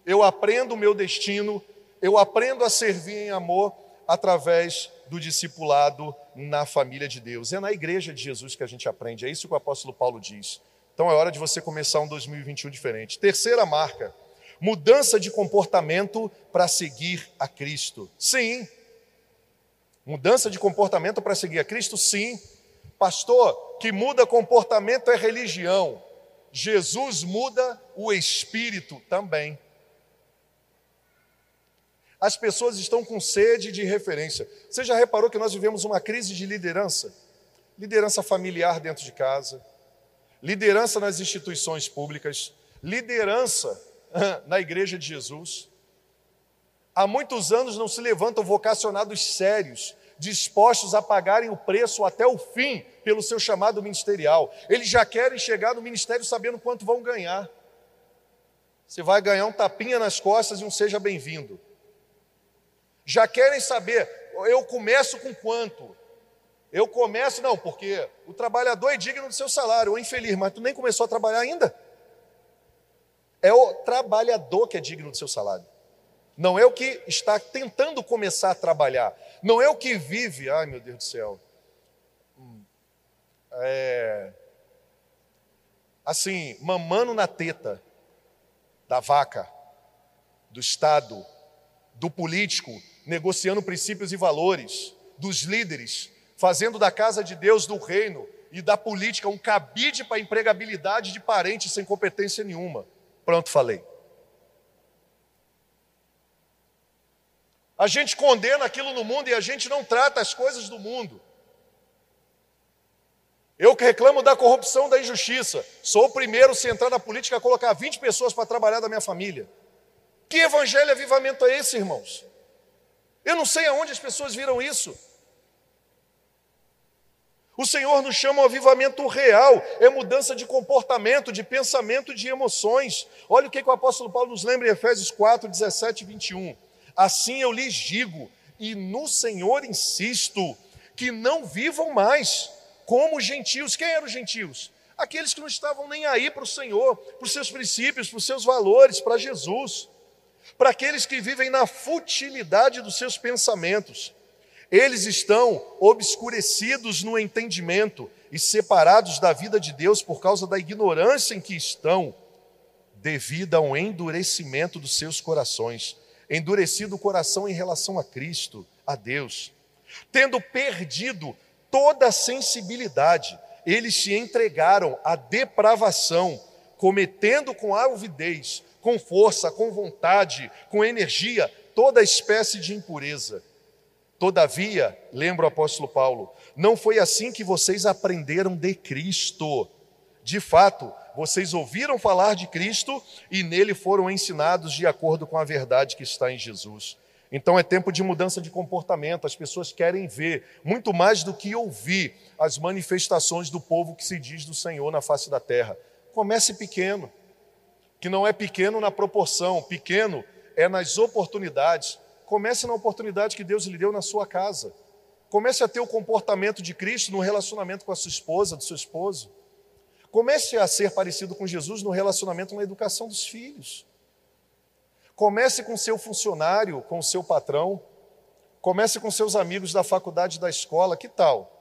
eu aprendo o meu destino, eu aprendo a servir em amor através do discipulado na família de Deus. É na igreja de Jesus que a gente aprende, é isso que o apóstolo Paulo diz. Então é hora de você começar um 2021 diferente. Terceira marca, mudança de comportamento para seguir a Cristo. Sim, Mudança de comportamento para seguir a Cristo? Sim. Pastor, que muda comportamento é religião. Jesus muda o espírito também. As pessoas estão com sede de referência. Você já reparou que nós vivemos uma crise de liderança? Liderança familiar dentro de casa, liderança nas instituições públicas, liderança na igreja de Jesus. Há muitos anos não se levantam vocacionados sérios, dispostos a pagarem o preço até o fim pelo seu chamado ministerial. Eles já querem chegar no ministério sabendo quanto vão ganhar. Você vai ganhar um tapinha nas costas e um seja bem-vindo. Já querem saber, eu começo com quanto? Eu começo, não, porque o trabalhador é digno do seu salário, ou infeliz, mas tu nem começou a trabalhar ainda. É o trabalhador que é digno do seu salário. Não é o que está tentando começar a trabalhar. Não é o que vive. Ai, meu Deus do céu. Hum. É, assim, mamando na teta da vaca, do Estado, do político, negociando princípios e valores, dos líderes, fazendo da casa de Deus, do reino e da política um cabide para a empregabilidade de parentes sem competência nenhuma. Pronto, falei. A gente condena aquilo no mundo e a gente não trata as coisas do mundo. Eu que reclamo da corrupção, da injustiça, sou o primeiro, se entrar na política, a colocar 20 pessoas para trabalhar da minha família. Que evangelho avivamento é esse, irmãos? Eu não sei aonde as pessoas viram isso. O Senhor nos chama ao avivamento real, é mudança de comportamento, de pensamento, de emoções. Olha o que, que o apóstolo Paulo nos lembra em Efésios 4, 17 e 21. Assim eu lhes digo, e no Senhor insisto, que não vivam mais como gentios. Quem eram os gentios? Aqueles que não estavam nem aí para o Senhor, para os seus princípios, para os seus valores, para Jesus. Para aqueles que vivem na futilidade dos seus pensamentos. Eles estão obscurecidos no entendimento e separados da vida de Deus por causa da ignorância em que estão, devido ao endurecimento dos seus corações endurecido o coração em relação a Cristo, a Deus. Tendo perdido toda a sensibilidade, eles se entregaram à depravação, cometendo com alvidez, com força, com vontade, com energia, toda espécie de impureza. Todavia, lembra o apóstolo Paulo, não foi assim que vocês aprenderam de Cristo. De fato, vocês ouviram falar de Cristo e nele foram ensinados de acordo com a verdade que está em Jesus. Então é tempo de mudança de comportamento. As pessoas querem ver, muito mais do que ouvir, as manifestações do povo que se diz do Senhor na face da terra. Comece pequeno, que não é pequeno na proporção, pequeno é nas oportunidades. Comece na oportunidade que Deus lhe deu na sua casa. Comece a ter o comportamento de Cristo no relacionamento com a sua esposa, do seu esposo. Comece a ser parecido com Jesus no relacionamento na educação dos filhos. Comece com seu funcionário, com seu patrão. Comece com seus amigos da faculdade, da escola. Que tal?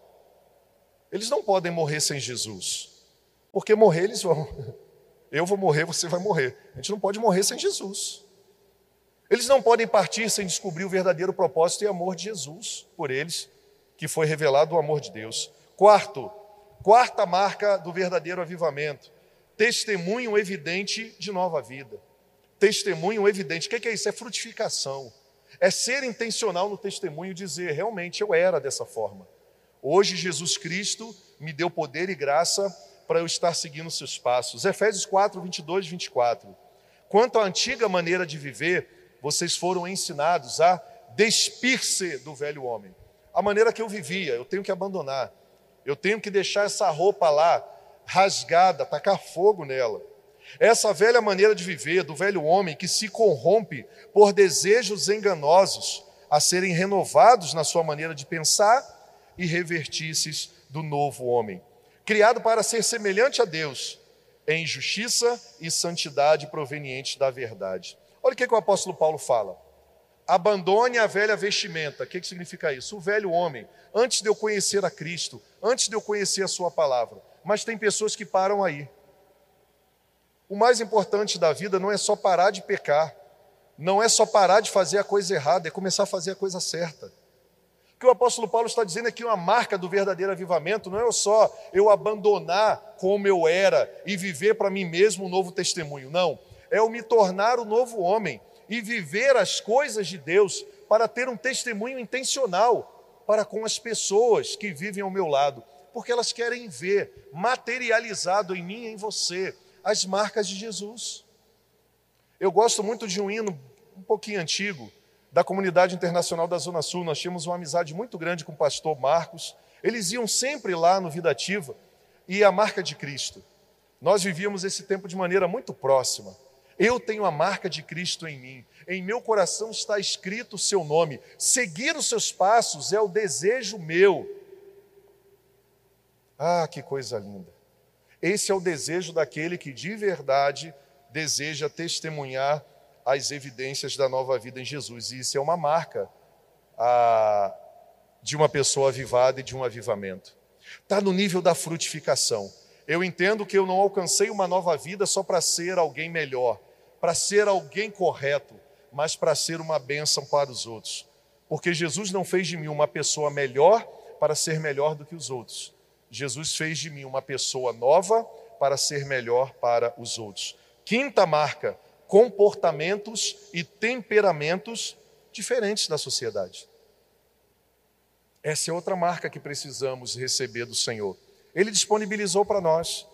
Eles não podem morrer sem Jesus. Porque morrer eles vão. Eu vou morrer, você vai morrer. A gente não pode morrer sem Jesus. Eles não podem partir sem descobrir o verdadeiro propósito e amor de Jesus por eles, que foi revelado o amor de Deus. Quarto, Quarta marca do verdadeiro avivamento: testemunho evidente de nova vida. Testemunho evidente. O que é isso? É frutificação. É ser intencional no testemunho dizer: realmente eu era dessa forma. Hoje Jesus Cristo me deu poder e graça para eu estar seguindo seus passos. Efésios 4, 22 e 24. Quanto à antiga maneira de viver, vocês foram ensinados a despir-se do velho homem. A maneira que eu vivia, eu tenho que abandonar. Eu tenho que deixar essa roupa lá rasgada, tacar fogo nela. Essa velha maneira de viver do velho homem que se corrompe por desejos enganosos a serem renovados na sua maneira de pensar e revertices do novo homem, criado para ser semelhante a Deus em justiça e santidade provenientes da verdade. Olha o que, que o apóstolo Paulo fala. Abandone a velha vestimenta. O que, que significa isso? O velho homem. Antes de eu conhecer a Cristo, antes de eu conhecer a Sua palavra. Mas tem pessoas que param aí. O mais importante da vida não é só parar de pecar, não é só parar de fazer a coisa errada, é começar a fazer a coisa certa. Que o apóstolo Paulo está dizendo é que uma marca do verdadeiro avivamento não é só eu abandonar como eu era e viver para mim mesmo um novo testemunho. Não. É eu me tornar o novo homem e viver as coisas de Deus para ter um testemunho intencional para com as pessoas que vivem ao meu lado, porque elas querem ver materializado em mim e em você as marcas de Jesus. Eu gosto muito de um hino um pouquinho antigo, da comunidade internacional da Zona Sul. Nós tínhamos uma amizade muito grande com o pastor Marcos. Eles iam sempre lá no Vida Ativa e a marca de Cristo. Nós vivíamos esse tempo de maneira muito próxima. Eu tenho a marca de Cristo em mim. Em meu coração está escrito o seu nome. Seguir os seus passos é o desejo meu. Ah, que coisa linda. Esse é o desejo daquele que de verdade deseja testemunhar as evidências da nova vida em Jesus. E isso é uma marca a, de uma pessoa avivada e de um avivamento. Está no nível da frutificação. Eu entendo que eu não alcancei uma nova vida só para ser alguém melhor, para ser alguém correto, mas para ser uma bênção para os outros. Porque Jesus não fez de mim uma pessoa melhor para ser melhor do que os outros. Jesus fez de mim uma pessoa nova para ser melhor para os outros. Quinta marca: comportamentos e temperamentos diferentes da sociedade. Essa é outra marca que precisamos receber do Senhor. Ele disponibilizou para nós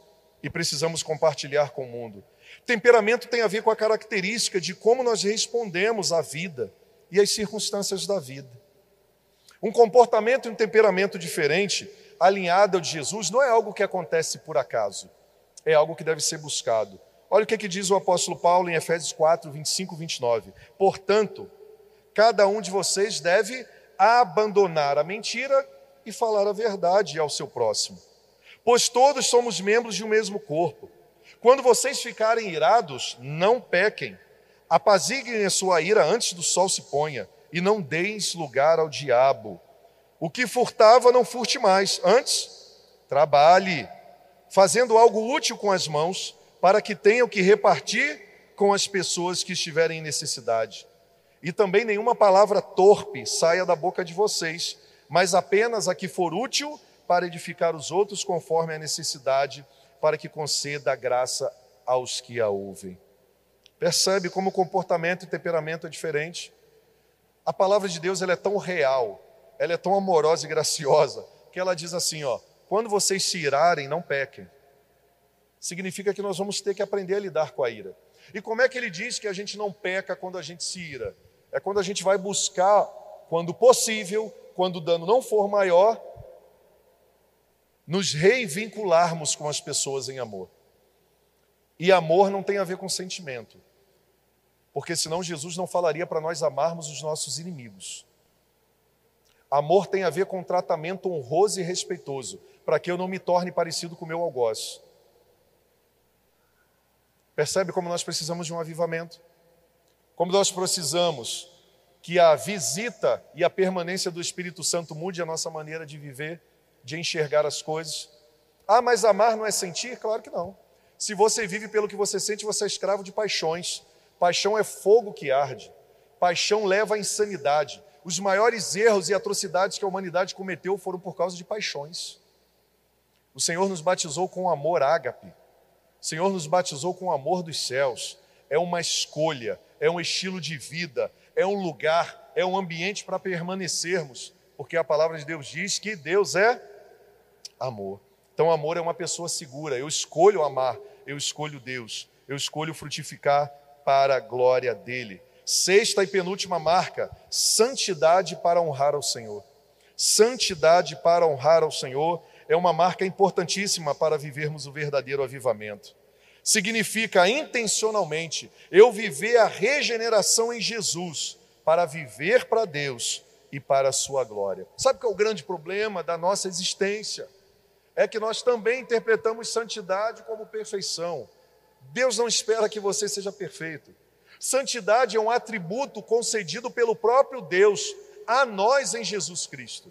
e precisamos compartilhar com o mundo. Temperamento tem a ver com a característica de como nós respondemos à vida e às circunstâncias da vida. Um comportamento e um temperamento diferente, alinhado ao de Jesus, não é algo que acontece por acaso, é algo que deve ser buscado. Olha o que, é que diz o apóstolo Paulo em Efésios 4, 25 e 29. Portanto, cada um de vocês deve abandonar a mentira e falar a verdade ao seu próximo, pois todos somos membros de um mesmo corpo. Quando vocês ficarem irados, não pequem, apaziguem a sua ira antes do sol se ponha, e não deis lugar ao diabo. O que furtava, não furte mais, antes, trabalhe, fazendo algo útil com as mãos para que tenham que repartir com as pessoas que estiverem em necessidade. E também nenhuma palavra torpe saia da boca de vocês, mas apenas a que for útil para edificar os outros conforme a necessidade, para que conceda graça aos que a ouvem. Percebe como o comportamento e temperamento é diferente? A palavra de Deus ela é tão real, ela é tão amorosa e graciosa, que ela diz assim: ó, quando vocês se irarem, não pequem significa que nós vamos ter que aprender a lidar com a ira. E como é que ele diz que a gente não peca quando a gente se ira? É quando a gente vai buscar, quando possível, quando o dano não for maior, nos reivincularmos com as pessoas em amor. E amor não tem a ver com sentimento. Porque senão Jesus não falaria para nós amarmos os nossos inimigos. Amor tem a ver com tratamento honroso e respeitoso, para que eu não me torne parecido com o meu algoz. Percebe como nós precisamos de um avivamento? Como nós precisamos que a visita e a permanência do Espírito Santo mude a nossa maneira de viver, de enxergar as coisas. Ah, mas amar não é sentir? Claro que não. Se você vive pelo que você sente, você é escravo de paixões. Paixão é fogo que arde. Paixão leva à insanidade. Os maiores erros e atrocidades que a humanidade cometeu foram por causa de paixões. O Senhor nos batizou com amor ágape. O Senhor nos batizou com o amor dos céus. É uma escolha, é um estilo de vida, é um lugar, é um ambiente para permanecermos, porque a palavra de Deus diz que Deus é amor. Então, amor é uma pessoa segura. Eu escolho amar, eu escolho Deus, eu escolho frutificar para a glória dele. Sexta e penúltima marca: santidade para honrar ao Senhor. Santidade para honrar ao Senhor é uma marca importantíssima para vivermos o verdadeiro avivamento. Significa intencionalmente eu viver a regeneração em Jesus para viver para Deus e para a sua glória. Sabe qual é o grande problema da nossa existência? É que nós também interpretamos santidade como perfeição. Deus não espera que você seja perfeito. Santidade é um atributo concedido pelo próprio Deus a nós em Jesus Cristo.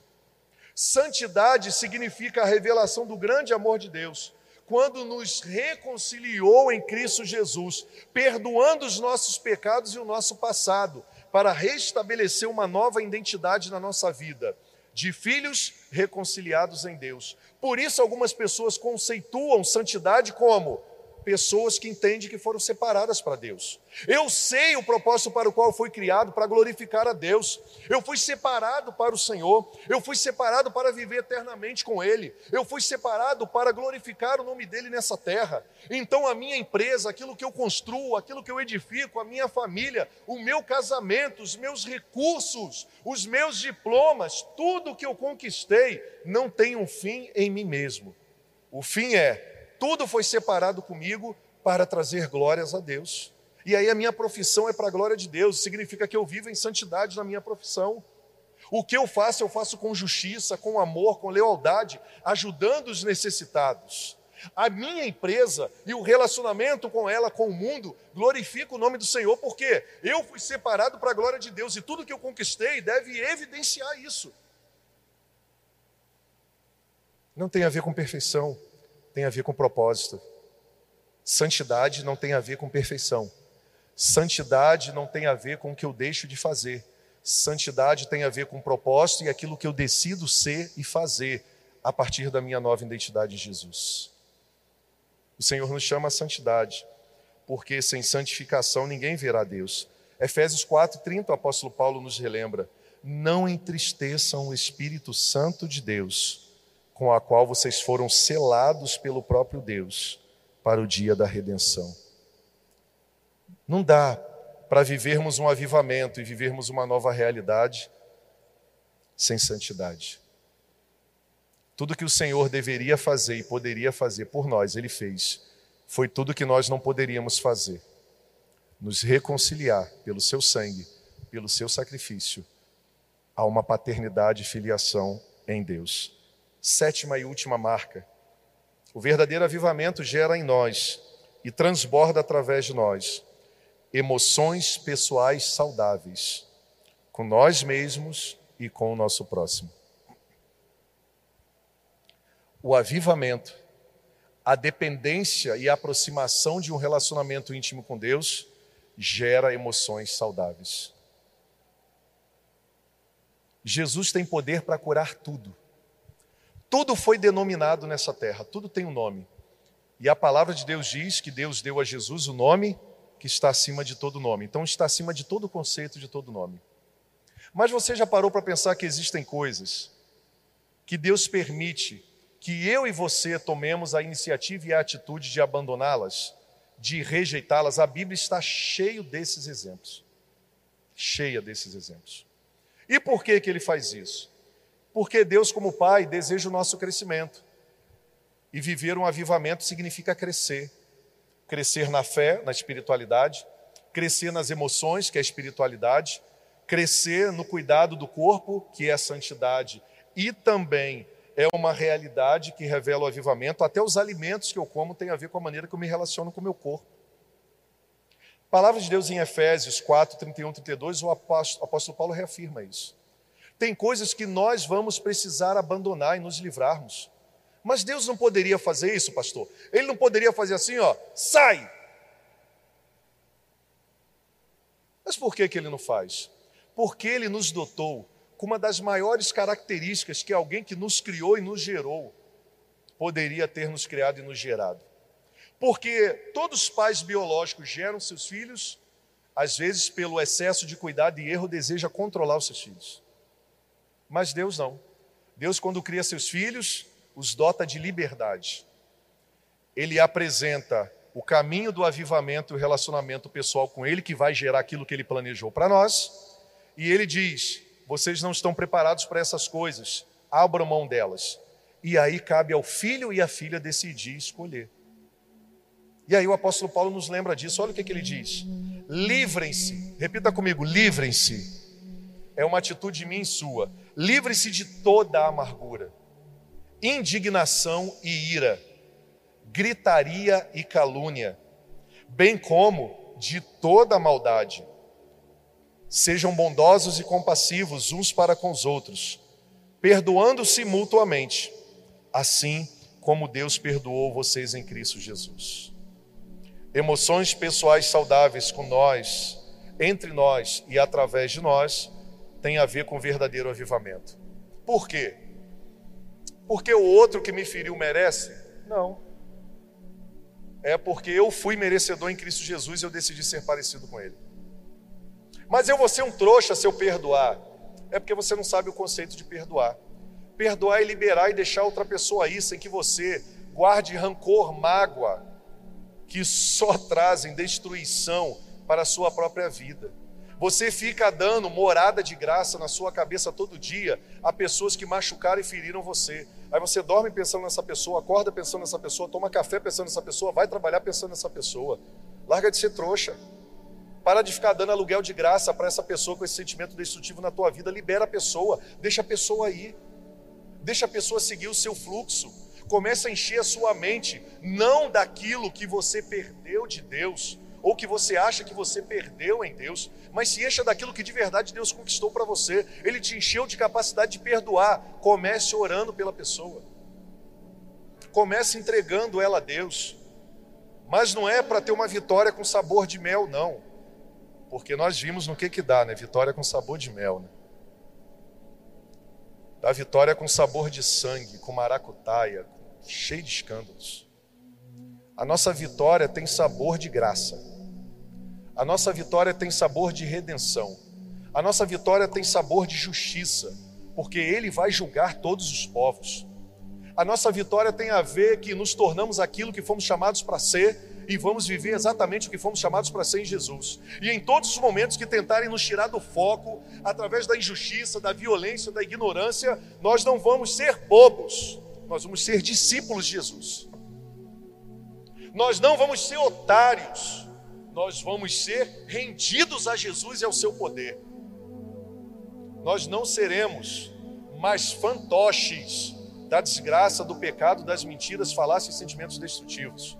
Santidade significa a revelação do grande amor de Deus, quando nos reconciliou em Cristo Jesus, perdoando os nossos pecados e o nosso passado, para restabelecer uma nova identidade na nossa vida. de filhos reconciliados em Deus. Por isso, algumas pessoas conceituam santidade como pessoas que entendem que foram separadas para Deus. Eu sei o propósito para o qual fui criado, para glorificar a Deus. Eu fui separado para o Senhor. Eu fui separado para viver eternamente com Ele. Eu fui separado para glorificar o nome dEle nessa terra. Então, a minha empresa, aquilo que eu construo, aquilo que eu edifico, a minha família, o meu casamento, os meus recursos, os meus diplomas, tudo que eu conquistei, não tem um fim em mim mesmo. O fim é tudo foi separado comigo para trazer glórias a Deus. E aí a minha profissão é para a glória de Deus, significa que eu vivo em santidade na minha profissão. O que eu faço, eu faço com justiça, com amor, com lealdade, ajudando os necessitados. A minha empresa e o relacionamento com ela, com o mundo, glorifica o nome do Senhor, porque eu fui separado para a glória de Deus e tudo que eu conquistei deve evidenciar isso. Não tem a ver com perfeição, tem a ver com propósito. Santidade não tem a ver com perfeição. Santidade não tem a ver com o que eu deixo de fazer. Santidade tem a ver com propósito e aquilo que eu decido ser e fazer a partir da minha nova identidade em Jesus. O Senhor nos chama a santidade, porque sem santificação ninguém verá Deus. Efésios 4:30, o apóstolo Paulo nos relembra: não entristeçam o Espírito Santo de Deus com a qual vocês foram selados pelo próprio Deus para o dia da redenção. Não dá para vivermos um avivamento e vivermos uma nova realidade sem santidade. Tudo que o Senhor deveria fazer e poderia fazer por nós, Ele fez. Foi tudo que nós não poderíamos fazer. Nos reconciliar pelo seu sangue, pelo seu sacrifício, a uma paternidade e filiação em Deus. Sétima e última marca. O verdadeiro avivamento gera em nós e transborda através de nós emoções pessoais saudáveis com nós mesmos e com o nosso próximo. O avivamento, a dependência e a aproximação de um relacionamento íntimo com Deus gera emoções saudáveis. Jesus tem poder para curar tudo. Tudo foi denominado nessa terra, tudo tem um nome. E a palavra de Deus diz que Deus deu a Jesus o nome que está acima de todo nome. Então está acima de todo conceito, de todo nome. Mas você já parou para pensar que existem coisas que Deus permite que eu e você tomemos a iniciativa e a atitude de abandoná-las, de rejeitá-las? A Bíblia está cheio desses exemplos. Cheia desses exemplos. E por que que ele faz isso? Porque Deus, como Pai, deseja o nosso crescimento. E viver um avivamento significa crescer. Crescer na fé, na espiritualidade, crescer nas emoções, que é a espiritualidade, crescer no cuidado do corpo, que é a santidade, e também é uma realidade que revela o avivamento. Até os alimentos que eu como têm a ver com a maneira que eu me relaciono com o meu corpo. Palavra de Deus em Efésios 4, 31, 32, o apóstolo, o apóstolo Paulo reafirma isso. Tem coisas que nós vamos precisar abandonar e nos livrarmos. Mas Deus não poderia fazer isso, pastor. Ele não poderia fazer assim, ó, sai. Mas por que, que ele não faz? Porque ele nos dotou com uma das maiores características que alguém que nos criou e nos gerou poderia ter nos criado e nos gerado. Porque todos os pais biológicos geram seus filhos, às vezes pelo excesso de cuidado e erro, deseja controlar os seus filhos. Mas Deus não. Deus, quando cria seus filhos, os dota de liberdade. Ele apresenta o caminho do avivamento e o relacionamento pessoal com Ele, que vai gerar aquilo que Ele planejou para nós. E Ele diz: vocês não estão preparados para essas coisas, abram mão delas. E aí cabe ao filho e à filha decidir escolher. E aí o apóstolo Paulo nos lembra disso, olha o que, que ele diz: livrem-se, repita comigo, livrem-se. É uma atitude minha e sua Livre-se de toda a amargura, indignação e ira, gritaria e calúnia, bem como de toda maldade. Sejam bondosos e compassivos uns para com os outros, perdoando-se mutuamente, assim como Deus perdoou vocês em Cristo Jesus. Emoções pessoais saudáveis com nós, entre nós e através de nós, tem a ver com verdadeiro avivamento. Por quê? Porque o outro que me feriu merece? Não. É porque eu fui merecedor em Cristo Jesus e eu decidi ser parecido com Ele. Mas eu vou ser um trouxa se eu perdoar. É porque você não sabe o conceito de perdoar. Perdoar é liberar e deixar outra pessoa aí sem que você guarde rancor, mágoa, que só trazem destruição para a sua própria vida. Você fica dando morada de graça na sua cabeça todo dia a pessoas que machucaram e feriram você. Aí você dorme pensando nessa pessoa, acorda pensando nessa pessoa, toma café pensando nessa pessoa, vai trabalhar pensando nessa pessoa. Larga de ser trouxa. Para de ficar dando aluguel de graça para essa pessoa com esse sentimento destrutivo na tua vida. Libera a pessoa, deixa a pessoa aí. Deixa a pessoa seguir o seu fluxo. Comece a encher a sua mente, não daquilo que você perdeu de Deus, ou que você acha que você perdeu em Deus, mas se encha daquilo que de verdade Deus conquistou para você. Ele te encheu de capacidade de perdoar. Comece orando pela pessoa. Comece entregando ela a Deus. Mas não é para ter uma vitória com sabor de mel, não. Porque nós vimos no que que dá, né? Vitória com sabor de mel, né? Dá vitória com sabor de sangue, com maracutaia, cheio de escândalos. A nossa vitória tem sabor de graça. A nossa vitória tem sabor de redenção. A nossa vitória tem sabor de justiça, porque Ele vai julgar todos os povos. A nossa vitória tem a ver que nos tornamos aquilo que fomos chamados para ser e vamos viver exatamente o que fomos chamados para ser em Jesus. E em todos os momentos que tentarem nos tirar do foco, através da injustiça, da violência, da ignorância, nós não vamos ser bobos, nós vamos ser discípulos de Jesus. Nós não vamos ser otários, nós vamos ser rendidos a Jesus e ao seu poder. Nós não seremos mais fantoches da desgraça, do pecado, das mentiras, falácias e sentimentos destrutivos.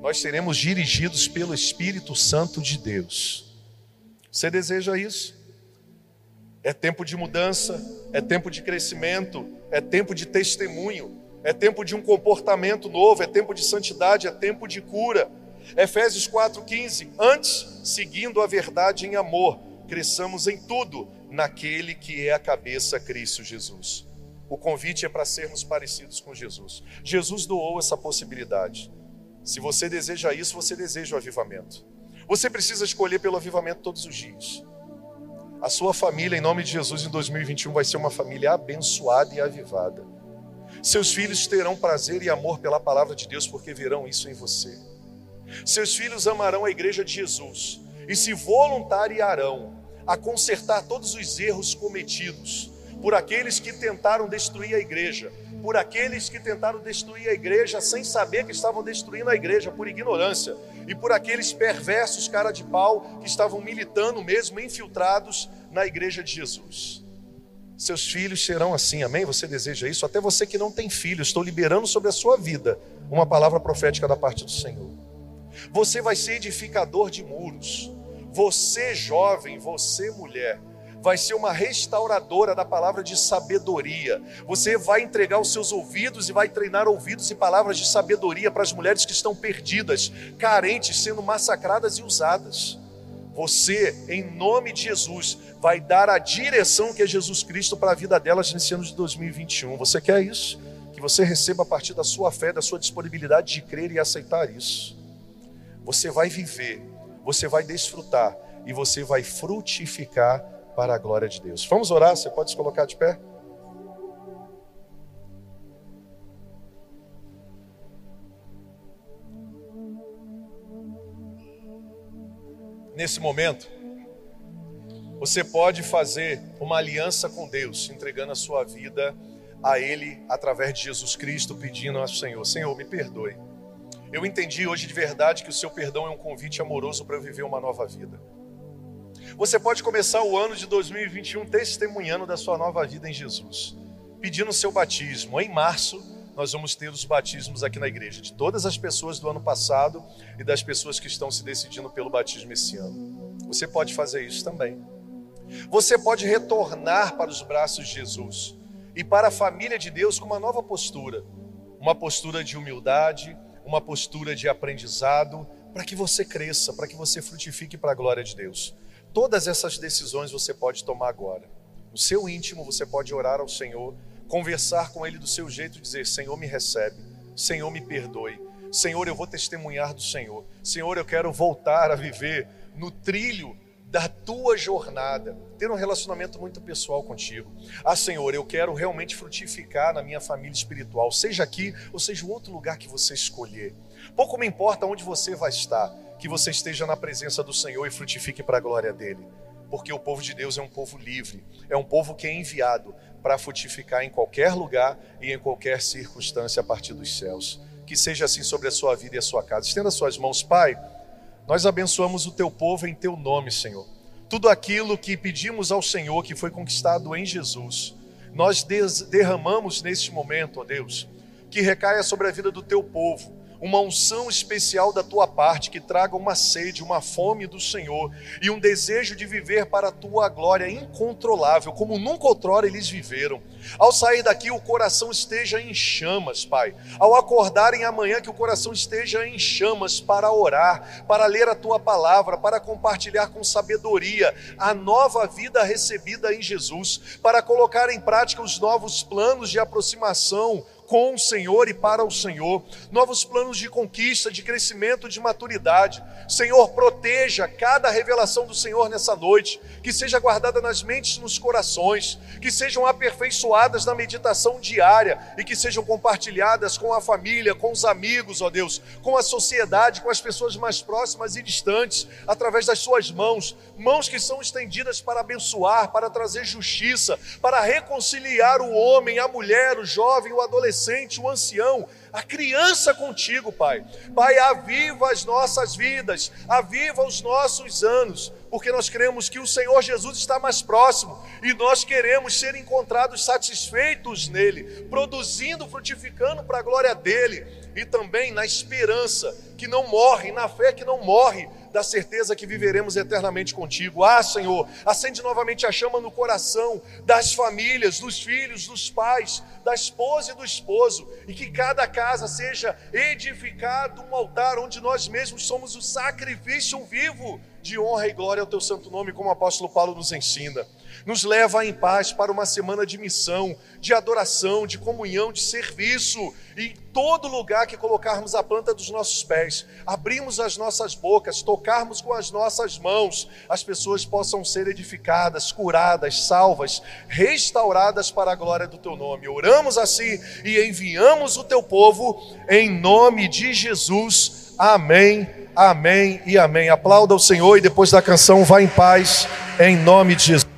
Nós seremos dirigidos pelo Espírito Santo de Deus. Você deseja isso? É tempo de mudança, é tempo de crescimento, é tempo de testemunho, é tempo de um comportamento novo, é tempo de santidade, é tempo de cura Efésios 4,15: Antes, seguindo a verdade em amor, cresçamos em tudo naquele que é a cabeça, Cristo Jesus. O convite é para sermos parecidos com Jesus. Jesus doou essa possibilidade. Se você deseja isso, você deseja o avivamento. Você precisa escolher pelo avivamento todos os dias. A sua família, em nome de Jesus, em 2021 vai ser uma família abençoada e avivada. Seus filhos terão prazer e amor pela palavra de Deus porque verão isso em você. Seus filhos amarão a igreja de Jesus e se voluntariarão a consertar todos os erros cometidos por aqueles que tentaram destruir a igreja, por aqueles que tentaram destruir a igreja sem saber que estavam destruindo a igreja por ignorância, e por aqueles perversos cara de pau que estavam militando mesmo infiltrados na igreja de Jesus. Seus filhos serão assim, amém? Você deseja isso? Até você que não tem filho, estou liberando sobre a sua vida uma palavra profética da parte do Senhor. Você vai ser edificador de muros. Você, jovem, você, mulher, vai ser uma restauradora da palavra de sabedoria. Você vai entregar os seus ouvidos e vai treinar ouvidos e palavras de sabedoria para as mulheres que estão perdidas, carentes, sendo massacradas e usadas. Você, em nome de Jesus, vai dar a direção que é Jesus Cristo para a vida delas nesse ano de 2021. Você quer isso? Que você receba a partir da sua fé, da sua disponibilidade de crer e aceitar isso você vai viver, você vai desfrutar e você vai frutificar para a glória de Deus. Vamos orar? Você pode se colocar de pé? Nesse momento, você pode fazer uma aliança com Deus, entregando a sua vida a Ele através de Jesus Cristo, pedindo ao Senhor: Senhor, me perdoe eu entendi hoje de verdade que o seu perdão é um convite amoroso para eu viver uma nova vida. Você pode começar o ano de 2021 testemunhando da sua nova vida em Jesus, pedindo o seu batismo. Em março, nós vamos ter os batismos aqui na igreja, de todas as pessoas do ano passado e das pessoas que estão se decidindo pelo batismo esse ano. Você pode fazer isso também. Você pode retornar para os braços de Jesus e para a família de Deus com uma nova postura, uma postura de humildade, uma postura de aprendizado, para que você cresça, para que você frutifique para a glória de Deus. Todas essas decisões você pode tomar agora. no seu íntimo, você pode orar ao Senhor, conversar com Ele do seu jeito, dizer: Senhor, me recebe, Senhor, me perdoe, Senhor, eu vou testemunhar do Senhor, Senhor, eu quero voltar a viver no trilho da tua jornada, ter um relacionamento muito pessoal contigo. Ah, Senhor, eu quero realmente frutificar na minha família espiritual, seja aqui ou seja em outro lugar que você escolher. Pouco me importa onde você vai estar, que você esteja na presença do Senhor e frutifique para a glória dele. Porque o povo de Deus é um povo livre, é um povo que é enviado para frutificar em qualquer lugar e em qualquer circunstância a partir dos céus. Que seja assim sobre a sua vida e a sua casa. Estenda suas mãos, Pai. Nós abençoamos o teu povo em teu nome, Senhor. Tudo aquilo que pedimos ao Senhor, que foi conquistado em Jesus, nós derramamos neste momento, ó Deus, que recaia sobre a vida do teu povo uma unção especial da tua parte que traga uma sede, uma fome do Senhor e um desejo de viver para a tua glória incontrolável, como nunca outrora eles viveram. Ao sair daqui, o coração esteja em chamas, Pai. Ao acordarem amanhã, que o coração esteja em chamas para orar, para ler a tua palavra, para compartilhar com sabedoria a nova vida recebida em Jesus, para colocar em prática os novos planos de aproximação com o Senhor e para o Senhor, novos planos de conquista, de crescimento, de maturidade. Senhor, proteja cada revelação do Senhor nessa noite, que seja guardada nas mentes e nos corações, que sejam aperfeiçoadas na meditação diária. E que sejam compartilhadas com a família, com os amigos, ó Deus, com a sociedade, com as pessoas mais próximas e distantes, através das suas mãos, mãos que são estendidas para abençoar, para trazer justiça, para reconciliar o homem, a mulher, o jovem, o adolescente adolescente, o ancião, a criança contigo, Pai. Pai, aviva as nossas vidas, aviva os nossos anos, porque nós cremos que o Senhor Jesus está mais próximo e nós queremos ser encontrados satisfeitos nele, produzindo, frutificando para a glória dele e também na esperança que não morre, na fé que não morre, da certeza que viveremos eternamente contigo. Ah, Senhor, acende novamente a chama no coração das famílias, dos filhos, dos pais, da esposa e do esposo, e que cada casa seja edificado um altar onde nós mesmos somos o sacrifício vivo de honra e glória ao teu santo nome, como o apóstolo Paulo nos ensina nos leva em paz para uma semana de missão, de adoração, de comunhão, de serviço. E todo lugar que colocarmos a planta dos nossos pés, abrimos as nossas bocas, tocarmos com as nossas mãos, as pessoas possam ser edificadas, curadas, salvas, restauradas para a glória do teu nome. Oramos assim e enviamos o teu povo em nome de Jesus. Amém, amém e amém. Aplauda o Senhor e depois da canção vá em paz, em nome de Jesus.